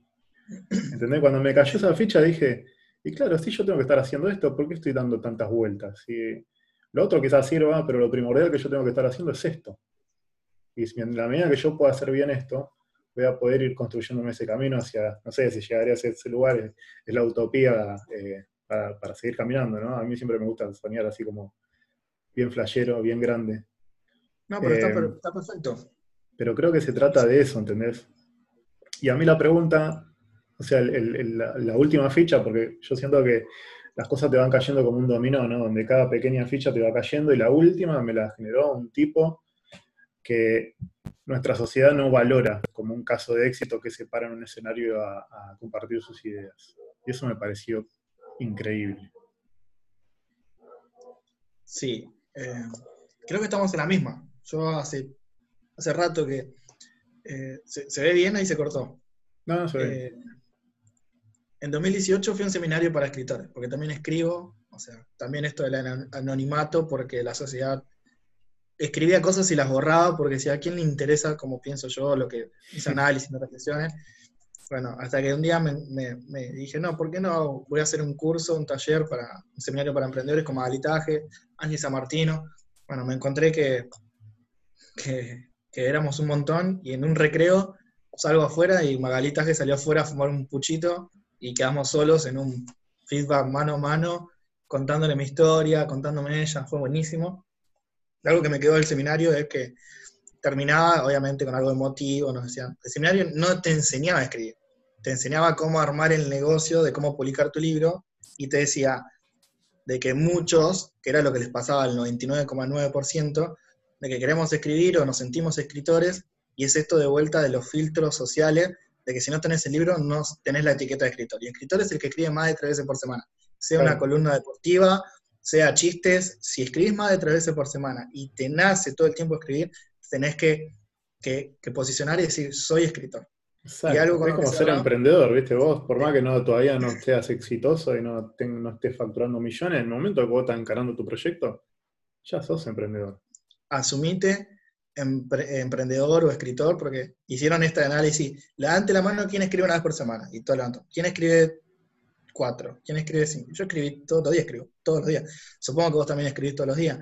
¿Entendés? Cuando me cayó esa ficha dije, y claro, si yo tengo que estar haciendo esto, ¿por qué estoy dando tantas vueltas? Y lo otro quizás sirva, pero lo primordial que yo tengo que estar haciendo es esto. Y en la medida que yo pueda hacer bien esto, voy a poder ir construyéndome ese camino hacia, no sé si llegaré a ese, lugar, es, la utopía eh, para, seguir caminando, ¿no? A mí siempre me gusta soñar así como bien flashero, bien grande. No, pero está, eh, está perfecto. Pero creo que se trata de eso, ¿entendés? Y a mí la pregunta, o sea, la, última ficha, porque yo siento que las cosas te van cayendo como un dominó, ¿no? Donde cada pequeña ficha te va cayendo y la última me la generó un tipo que nuestra sociedad no valora como un caso de éxito que se para en un escenario a, compartir sus ideas. Y eso me pareció increíble. Sí, eh, creo que estamos en la misma. Yo hace, hace rato que eh, se, ve bien? Ahí se cortó. No, no se ve. Eh, en 2018 fui a un seminario para escritores, porque también escribo, o sea, también esto del anonimato, porque la sociedad escribía cosas y las borraba, porque si a quién le interesa, como pienso yo, lo que mis [laughs] análisis, mis reflexiones. Bueno, hasta que un día me, dije, no, ¿por qué no voy a hacer un curso, un taller para un seminario para emprendedores como Alitaje, Ángel San Martino? Bueno, me encontré que, que, éramos un montón y en un recreo salgo afuera y Magalitaje salió afuera a fumar un puchito y quedamos solos en un feedback mano a mano, contándole mi historia, contándome ella, fue buenísimo. Algo que me quedó del seminario es que terminaba, obviamente, con algo emotivo, nos decían, el seminario no te enseñaba a escribir, te enseñaba cómo armar el negocio, de cómo publicar tu libro, y te decía de que muchos, que era lo que les pasaba al 99,9%, de que queremos escribir o nos sentimos escritores, y es esto de vuelta de los filtros sociales, de que si no tenés el libro, no tenés la etiqueta de escritor. Y escritor es el que escribe más de tres veces por semana, sea una columna deportiva, sea chistes, si escribís más de tres veces por semana y te nace todo el tiempo escribir, tenés que, posicionar y decir, soy escritor. Exacto. Y algo es como ser emprendedor, ¿viste? Vos, por más que no todavía no seas exitoso y no, no estés facturando millones, en el momento que vos estás encarando tu proyecto, ya sos emprendedor. Asumite emprendedor o escritor, porque hicieron este análisis. Levante la mano quién escribe una vez por semana, y todo levanto. ¿Quién escribe cuatro? ¿Quién escribe cinco? Yo escribí todos los días, escribo todos los días. Supongo que vos también escribís todos los días.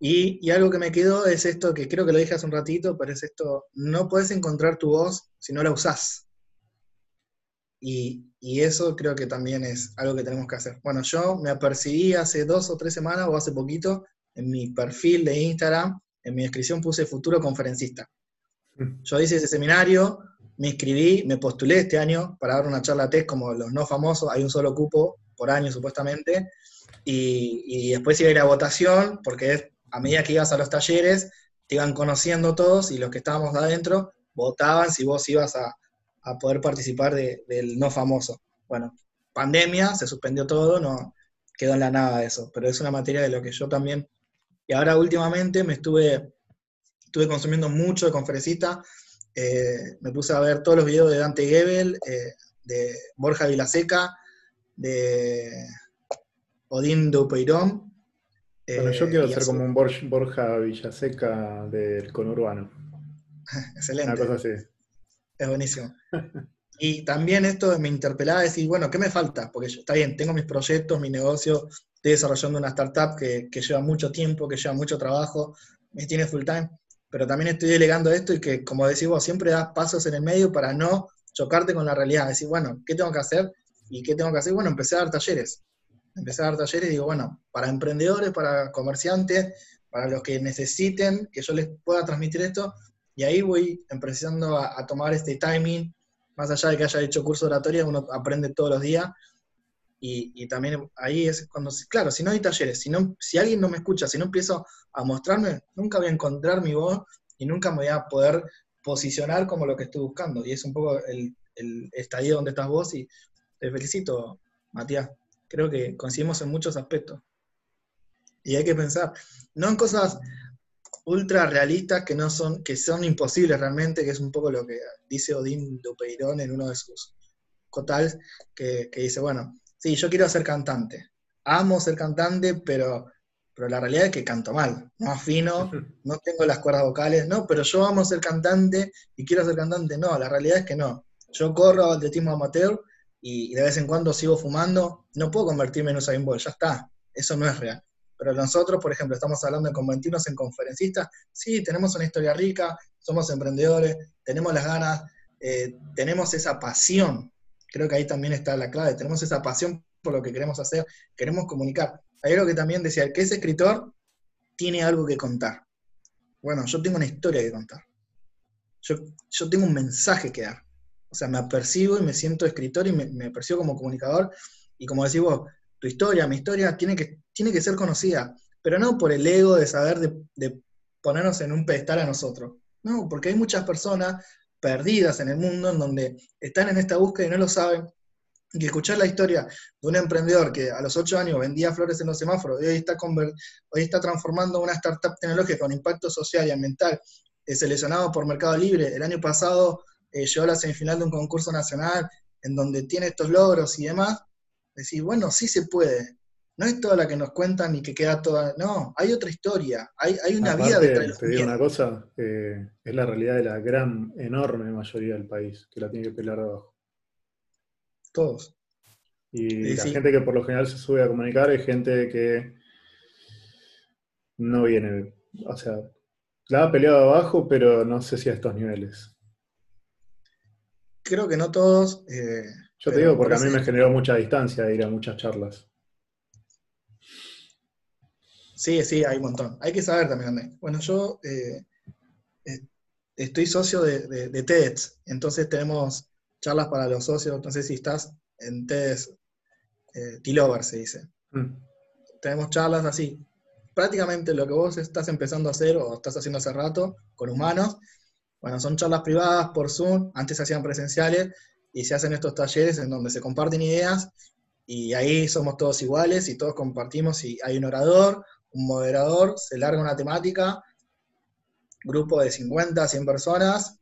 Y, algo que me quedó es esto, que creo que lo dije hace un ratito, pero es esto, no puedes encontrar tu voz si no la usás. Y, eso creo que también es algo que tenemos que hacer. Bueno, yo me apercibí hace dos o tres semanas o hace poquito en mi perfil de Instagram, en mi descripción puse futuro conferencista. Mm. Yo hice ese seminario, me inscribí, me postulé este año para dar una charla TED como los no famosos, hay un solo cupo por año supuestamente, y, y después iba a ir a votación, porque es a medida que ibas a los talleres, te iban conociendo todos y los que estábamos adentro votaban si vos ibas a, poder participar del no famoso. Bueno, pandemia, se suspendió todo, no quedó en la nada eso, pero es una materia de lo que yo también, y ahora últimamente me estuve, estuve consumiendo mucho de conferencista, eh, me puse a ver todos los videos de Dante Gebel, eh, de Borja Vilaseca, de Odín Dupeirón, bueno, yo quiero ser como un Borja Villaseca del conurbano. [laughs] Excelente. Una cosa así. Es buenísimo. y también esto me interpelaba decir, bueno, ¿qué me falta? Porque yo, está bien, tengo mis proyectos, mi negocio, estoy desarrollando una startup que, lleva mucho tiempo, que lleva mucho trabajo, me tiene full time, pero también estoy delegando esto y que, como decís vos, siempre das pasos en el medio para no chocarte con la realidad. Decir, bueno, ¿qué tengo que hacer? ¿Y qué tengo que hacer? Bueno, empecé a dar talleres empecé a dar talleres y digo, bueno, para emprendedores, para comerciantes, para los que necesiten que yo les pueda transmitir esto, y ahí voy empezando a, tomar este timing, más allá de que haya hecho curso de oratoria, uno aprende todos los días, y, también ahí es cuando, claro, si no hay talleres, si, no, si alguien no me escucha, si no empiezo a mostrarme, nunca voy a encontrar mi voz y nunca me voy a poder posicionar como lo que estoy buscando, y es un poco el, el estadio donde estás vos, y te felicito, Matías creo que coincidimos en muchos aspectos. Y hay que pensar, no en cosas ultra realistas que no son, que son imposibles realmente, que es un poco lo que dice Odín Dupeirón en uno de sus cotals, que, dice, bueno, sí, yo quiero ser cantante, amo ser cantante, pero, pero la realidad es que canto mal, no afino, [laughs] no tengo las cuerdas vocales, no, pero yo amo ser cantante y quiero ser cantante, no, la realidad es que no. Yo corro atletismo amateur y, de vez en cuando sigo fumando, no puedo convertirme en un Usain ya está, eso no es real. Pero nosotros, por ejemplo, estamos hablando de convertirnos en conferencistas, sí, tenemos una historia rica, somos emprendedores, tenemos las ganas, eh, tenemos esa pasión, creo que ahí también está la clave, tenemos esa pasión por lo que queremos hacer, queremos comunicar. Hay algo que también decía, que ese escritor tiene algo que contar. Bueno, yo tengo una historia que contar. Yo, yo tengo un mensaje que dar. O sea, me apercibo y me siento escritor y me, me percibo como comunicador. Y como decís vos, tu historia, mi historia, tiene que, tiene que ser conocida, pero no por el ego de saber de, ponernos en un pedestal a nosotros. No, porque hay muchas personas perdidas en el mundo en donde están en esta búsqueda y no lo saben. Y escuchar la historia de un emprendedor que a los ocho años vendía flores en los semáforos y hoy está, transformando una startup tecnológica con impacto social y ambiental, seleccionado por Mercado Libre. El año pasado eh, llegó a la semifinal de un concurso nacional en donde tiene estos logros y demás, decir, bueno, sí se puede. No es toda la que nos cuentan y que queda toda. No, hay otra historia, hay, hay una Aparte, vida detrás de los Te digo una cosa, eh, es la realidad de la gran, enorme mayoría del país, que la tiene que pelear de abajo. Todos. Y la sí. gente que por lo general se sube a comunicar es gente que no viene, o sea, la ha peleado abajo, pero no sé si a estos niveles. Creo que no todos. eh, Yo te digo porque a mí me generó mucha distancia ir a muchas charlas. Sí, sí, hay un montón. Hay que saber también dónde. Bueno, yo eh, eh, estoy socio de, de, de TEDx, entonces tenemos charlas para los socios. No sé si estás en TEDx, eh, T-Lover se dice. Mm. Tenemos charlas así. Prácticamente lo que vos estás empezando a hacer o estás haciendo hace rato con humanos, bueno, son charlas privadas por Zoom, antes se hacían presenciales y se hacen estos talleres en donde se comparten ideas y ahí somos todos iguales y todos compartimos y hay un orador, un moderador, se larga una temática, grupo de 50, 100 personas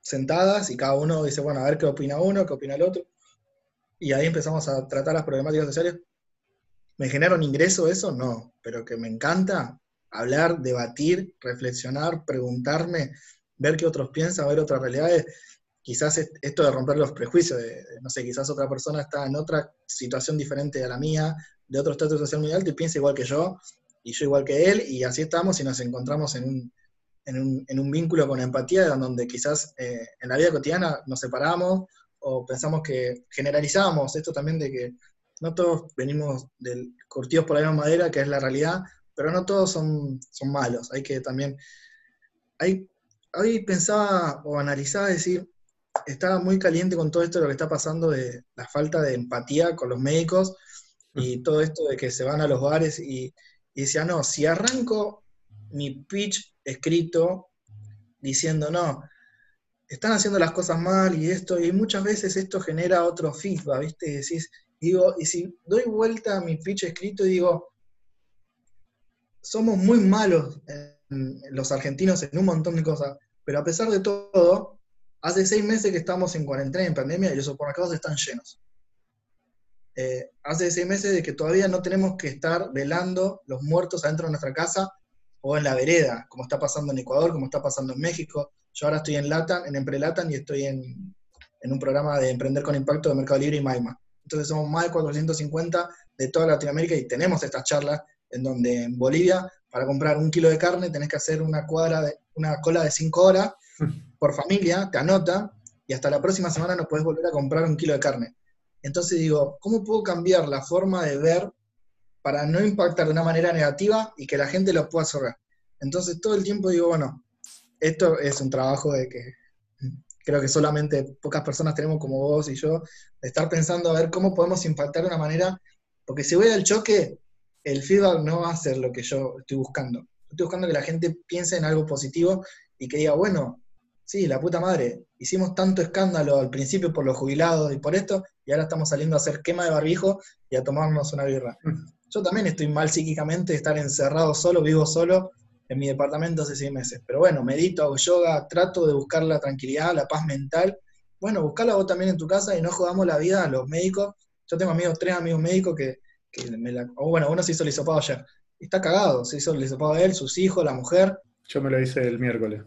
sentadas y cada uno dice, bueno, a ver qué opina uno, qué opina el otro. Y ahí empezamos a tratar las problemáticas sociales. ¿Me genera un ingreso eso? No, pero que me encanta hablar, debatir, reflexionar, preguntarme, ver qué otros piensan, ver otras realidades. Quizás es- esto de romper los prejuicios, de, no sé, quizás otra persona está en otra situación diferente a la mía, de otro estatus social muy alto y piensa igual que yo, y yo igual que él, y así estamos y nos encontramos en un, en un, en un vínculo con empatía, donde quizás eh, en la vida cotidiana nos separamos o pensamos que generalizamos esto también de que no todos venimos del, curtidos por la misma madera, que es la realidad, pero no todos son, son malos. Hay que también. Hay, hoy pensaba o analizaba decir, estaba muy caliente con todo esto de lo que está pasando de la falta de empatía con los médicos y todo esto de que se van a los bares y, y decía, no, si arranco mi pitch escrito diciendo, no, están haciendo las cosas mal y esto, y muchas veces esto genera otro feedback, ¿viste? Y decís, digo, y si doy vuelta a mi pitch escrito y digo, somos muy malos en- los argentinos en un montón de cosas, pero a pesar de todo, hace seis meses que estamos en cuarentena, en pandemia, y los supermercados están llenos. Eh, hace seis meses de que todavía no tenemos que estar velando los muertos adentro de nuestra casa o en la vereda, como está pasando en Ecuador, como está pasando en México. Yo ahora estoy en Latam, en Emprelatan, y estoy en, en un programa de Emprender con Impacto de Mercado Libre y Maima. Entonces somos más de 450 de toda Latinoamérica y tenemos estas charlas en donde en Bolivia, para comprar un kilo de carne, tenés que hacer una, cuadra de, una cola de 5 horas por familia, te anota, y hasta la próxima semana no podés volver a comprar un kilo de carne. Entonces digo, ¿cómo puedo cambiar la forma de ver para no impactar de una manera negativa y que la gente lo pueda absorber? Entonces todo el tiempo digo, bueno, esto es un trabajo de que creo que solamente pocas personas tenemos como vos y yo, de estar pensando a ver cómo podemos impactar de una manera, porque si voy al choque, el feedback no va a ser lo que yo estoy buscando. Estoy buscando que la gente piense en algo positivo y que diga, bueno, sí, la puta madre, hicimos tanto escándalo al principio por los jubilados y por esto, y ahora estamos saliendo a hacer quema de barbijo y a tomarnos una birra. Yo también estoy mal psíquicamente de estar encerrado solo, vivo solo en mi departamento hace seis meses. Pero bueno, medito, hago yoga, trato de buscar la tranquilidad, la paz mental. Bueno, buscala vos también en tu casa y no jodamos la vida a los médicos. Yo tengo amigos, tres amigos médicos que, que me la. o bueno, uno se hizo el hisopado ayer. Está cagado, se hizo el hisopado él, sus hijos, la mujer. Yo me lo hice el miércoles.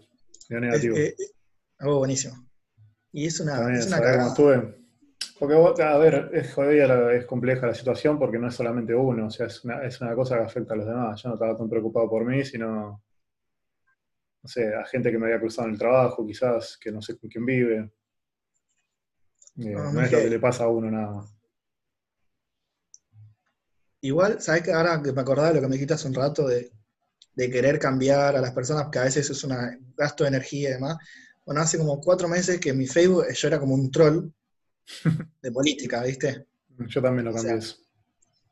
Dio negativo. Eh, eh, algo buenísimo. Y es una, También es una cagada. estuve. Porque, a ver, es jodida, es compleja la situación porque no es solamente uno, o sea, es una, es una cosa que afecta a los demás. Yo no estaba tan preocupado por mí, sino, no sé, a gente que me había cruzado en el trabajo, quizás, que no sé con quién vive. Eh, no es lo que le pasa a uno nada más. Igual, ¿sabes que ahora que me acordaba de lo que me dijiste hace un rato de, de querer cambiar a las personas, que a veces es un gasto de energía y demás? Bueno, hace como cuatro meses que en mi Facebook yo era como un troll de [laughs] política, ¿viste? Yo también lo O cambié sea, eso.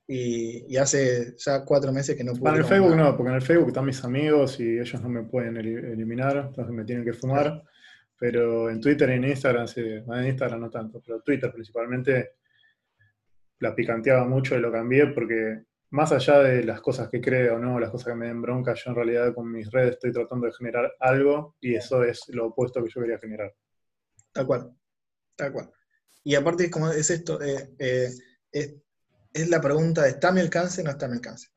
Y, y hace ya cuatro meses que no Para puedo. el Facebook no, porque en el Facebook están mis amigos y ellos no me pueden eli- eliminar, entonces me tienen que fumar. Pero en Twitter y en Instagram, sí, en Instagram no tanto, pero Twitter principalmente la picanteaba mucho y lo cambié porque más allá de las cosas que creo, ¿no? las cosas que me den bronca, yo en realidad con mis redes estoy tratando de generar algo y eso es lo opuesto que yo quería generar. Tal cual, tal cual. Y aparte, como es esto, eh, eh, es- es la pregunta de ¿está a mi alcance o no está a mi alcance?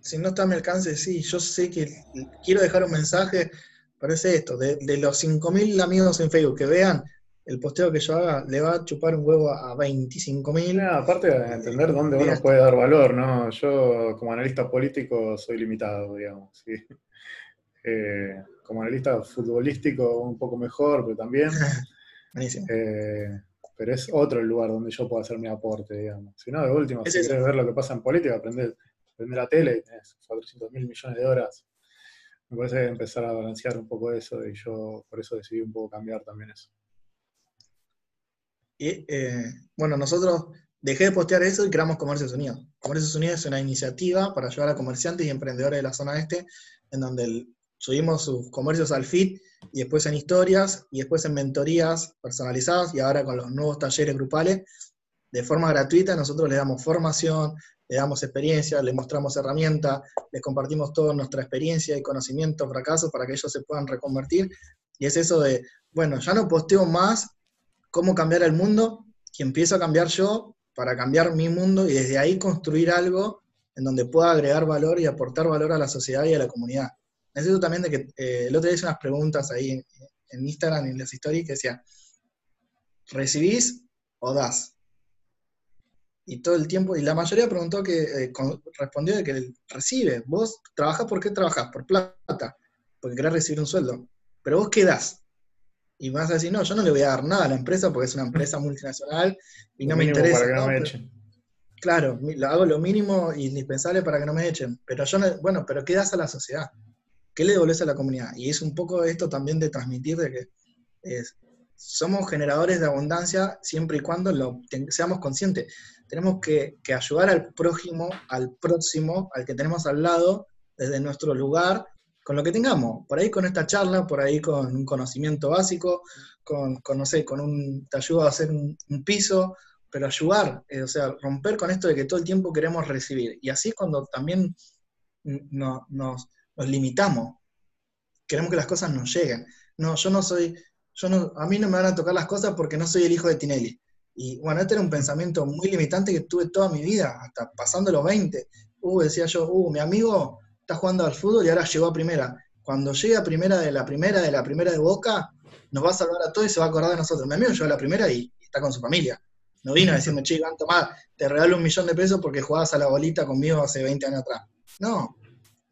Si no está a mi alcance, sí, yo sé que quiero dejar un mensaje, parece esto, de, los 5.000 amigos en Facebook que vean el posteo que yo haga, le va a chupar un huevo a 25.000. No, aparte de entender dónde uno puede dar valor, ¿no? Yo como analista político soy limitado, digamos, ¿sí? [laughs] Eh, como analista futbolístico un poco mejor, pero también... [laughs] Eh, pero es otro el lugar donde yo puedo hacer mi aporte, digamos. Si no, de último, si quieres ver lo que pasa en política, aprender, la tele, tenés 400 mil millones de horas. Me parece empezar a balancear un poco eso y yo por eso decidí un poco cambiar también eso. Y eh, bueno, nosotros dejé de postear eso y creamos Comercios Unidos. Comercios Unidos es una iniciativa para ayudar a comerciantes y emprendedores de la zona este, en donde subimos sus comercios al feed y después en historias y después en mentorías personalizadas y ahora con los nuevos talleres grupales. De forma gratuita nosotros les damos formación, le damos experiencia, les mostramos herramientas, les compartimos toda nuestra experiencia y conocimiento, fracasos para que ellos se puedan reconvertir. Y es eso de, bueno, ya no posteo más cómo cambiar el mundo y empiezo a cambiar yo para cambiar mi mundo y desde ahí construir algo en donde pueda agregar valor y aportar valor a la sociedad y a la comunidad necesito también de que eh, el otro día hice unas preguntas ahí en, Instagram, en las stories, que decía, ¿recibís o das? Y todo el tiempo, y la mayoría preguntó que, eh, respondió de que recibe. Vos trabajás, ¿por qué trabajás? Por plata, porque querés recibir un sueldo. Pero vos qué das? Y vas a decir, no, yo no le voy a dar nada a la empresa porque es una empresa multinacional y no me interesa. Para que no, me echen. Claro, hago lo mínimo indispensable para que no me echen. Pero yo no, bueno, pero ¿qué das a la sociedad? ¿qué le devolves a la comunidad? Y es un poco esto también de transmitir de que somos generadores de abundancia siempre y cuando lo, seamos conscientes. Tenemos que, ayudar al prójimo, al próximo, al que tenemos al lado, desde nuestro lugar, con lo que tengamos. Por ahí con esta charla, por ahí con un conocimiento básico, con, no sé, con un, te ayuda a hacer un, piso, pero ayudar, eh, o sea, romper con esto de que todo el tiempo queremos recibir. Y así es cuando también nos, nos limitamos. Queremos que las cosas nos lleguen. No, yo no soy, yo no, a mí no me van a tocar las cosas porque no soy el hijo de Tinelli. Y bueno, este era un pensamiento muy limitante que tuve toda mi vida, hasta pasando los 20. Uh, decía yo, uh, mi amigo está jugando al fútbol y ahora llegó a primera. Cuando llegue a primera de la primera de la primera de Boca, nos va a salvar a todos y se va a acordar de nosotros. Mi amigo llegó a la primera y, está con su familia. No vino a decirme, che, tomar, te regalo un millón de pesos porque jugabas a la bolita conmigo hace 20 años atrás. No,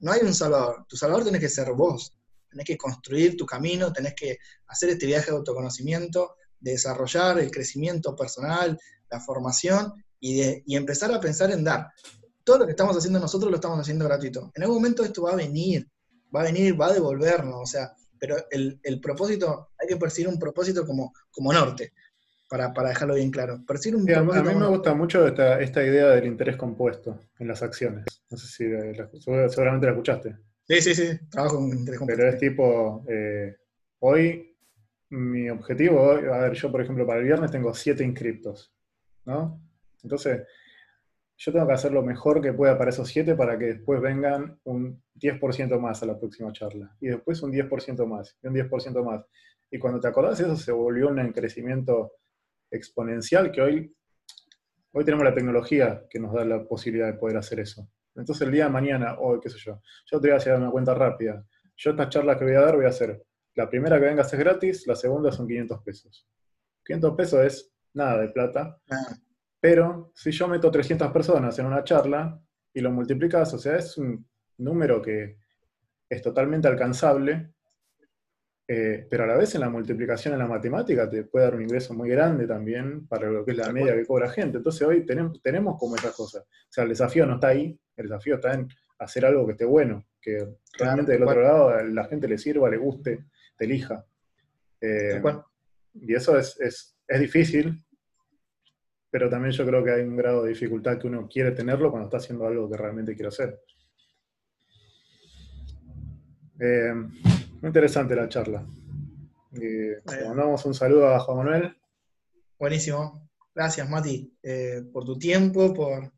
no hay un salvador. Tu salvador tenés que ser vos. Tenés que construir tu camino, tenés que hacer este viaje de autoconocimiento, de desarrollar el crecimiento personal, la formación y, empezar a pensar en dar. Todo lo que estamos haciendo nosotros lo estamos haciendo gratuito. En algún momento esto va a venir, va a venir, va a devolvernos, o sea, pero el, propósito, hay que percibir un propósito como, como norte para, dejarlo bien claro. a, mí me gusta mucho esta, idea del interés compuesto en las acciones. No sé si seguramente la escuchaste. Sí, sí, sí, trabajo con interés compuesto. Pero es tipo, eh, hoy mi objetivo, a ver, yo por ejemplo para el viernes tengo siete inscriptos, ¿no? Entonces, yo tengo que hacer lo mejor que pueda para esos siete para que después vengan un 10% más a la próxima charla. Y después un 10% más, y un 10% más. Y cuando te acordás, eso se volvió un crecimiento exponencial que hoy, hoy tenemos la tecnología que nos da la posibilidad de poder hacer eso. Entonces el día de mañana, o qué sé yo, yo te voy a hacer una cuenta rápida. Yo estas charlas que voy a dar voy a hacer, la primera que vengas es gratis, la segunda son 500 pesos. 500 pesos es nada de plata, ah. Pero si yo meto 300 personas en una charla y lo multiplicas, o sea, es un número que es totalmente alcanzable eh, pero a la vez en la multiplicación en la matemática te puede dar un ingreso muy grande también para lo que es la media que cobra gente. Entonces hoy tenemos, tenemos como esas cosas. O sea, el desafío no está ahí, el desafío está en hacer algo que esté bueno, que realmente del otro lado a la gente le sirva, le guste, te elija. Eh, y eso es, es, es difícil, pero también yo creo que hay un grado de dificultad que uno quiere tenerlo cuando está haciendo algo que realmente quiere hacer. Eh, muy interesante la charla. Eh, mandamos un saludo a Juan Manuel. Buenísimo. Gracias, Mati, eh, por tu tiempo, por,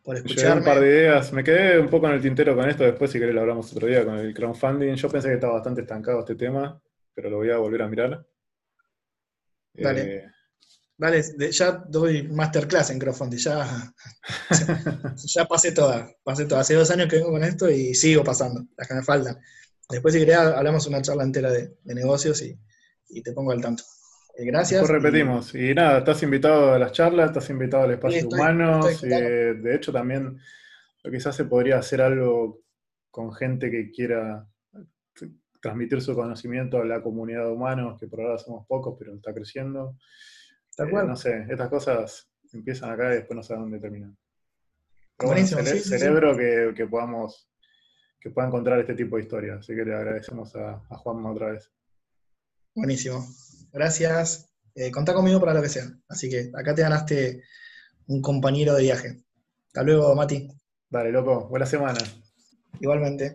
por escucharme. un par de ideas. Me quedé un poco en el tintero con esto. Después, si querés, lo hablamos otro día con el crowdfunding. Yo pensé que estaba bastante estancado este tema, pero lo voy a volver a mirar. Dale. Eh, Dale, ya doy masterclass en crowdfunding, ya, [laughs] ya pasé toda, pasé toda. Hace dos años que vengo con esto y sigo pasando, las que me faltan. Después, si querés, hablamos una charla entera de, negocios y, te pongo al tanto. Eh, gracias. Después repetimos. Y, nada, estás invitado a las charlas, estás invitado al espacio humano. de hecho, también quizás se podría hacer algo con gente que quiera transmitir su conocimiento a la comunidad de humanos, que por ahora somos pocos, pero está creciendo. Eh, no sé, estas cosas empiezan acá y después no saben dónde terminan. Buenísimo, cerebro Que, podamos que pueda encontrar este tipo de historias. Así que le agradecemos a, Juanma otra vez. Buenísimo. Gracias. Eh, contá conmigo para lo que sea. Así que acá te ganaste un compañero de viaje. Hasta luego, Mati. Dale, loco. Buena semana. Igualmente.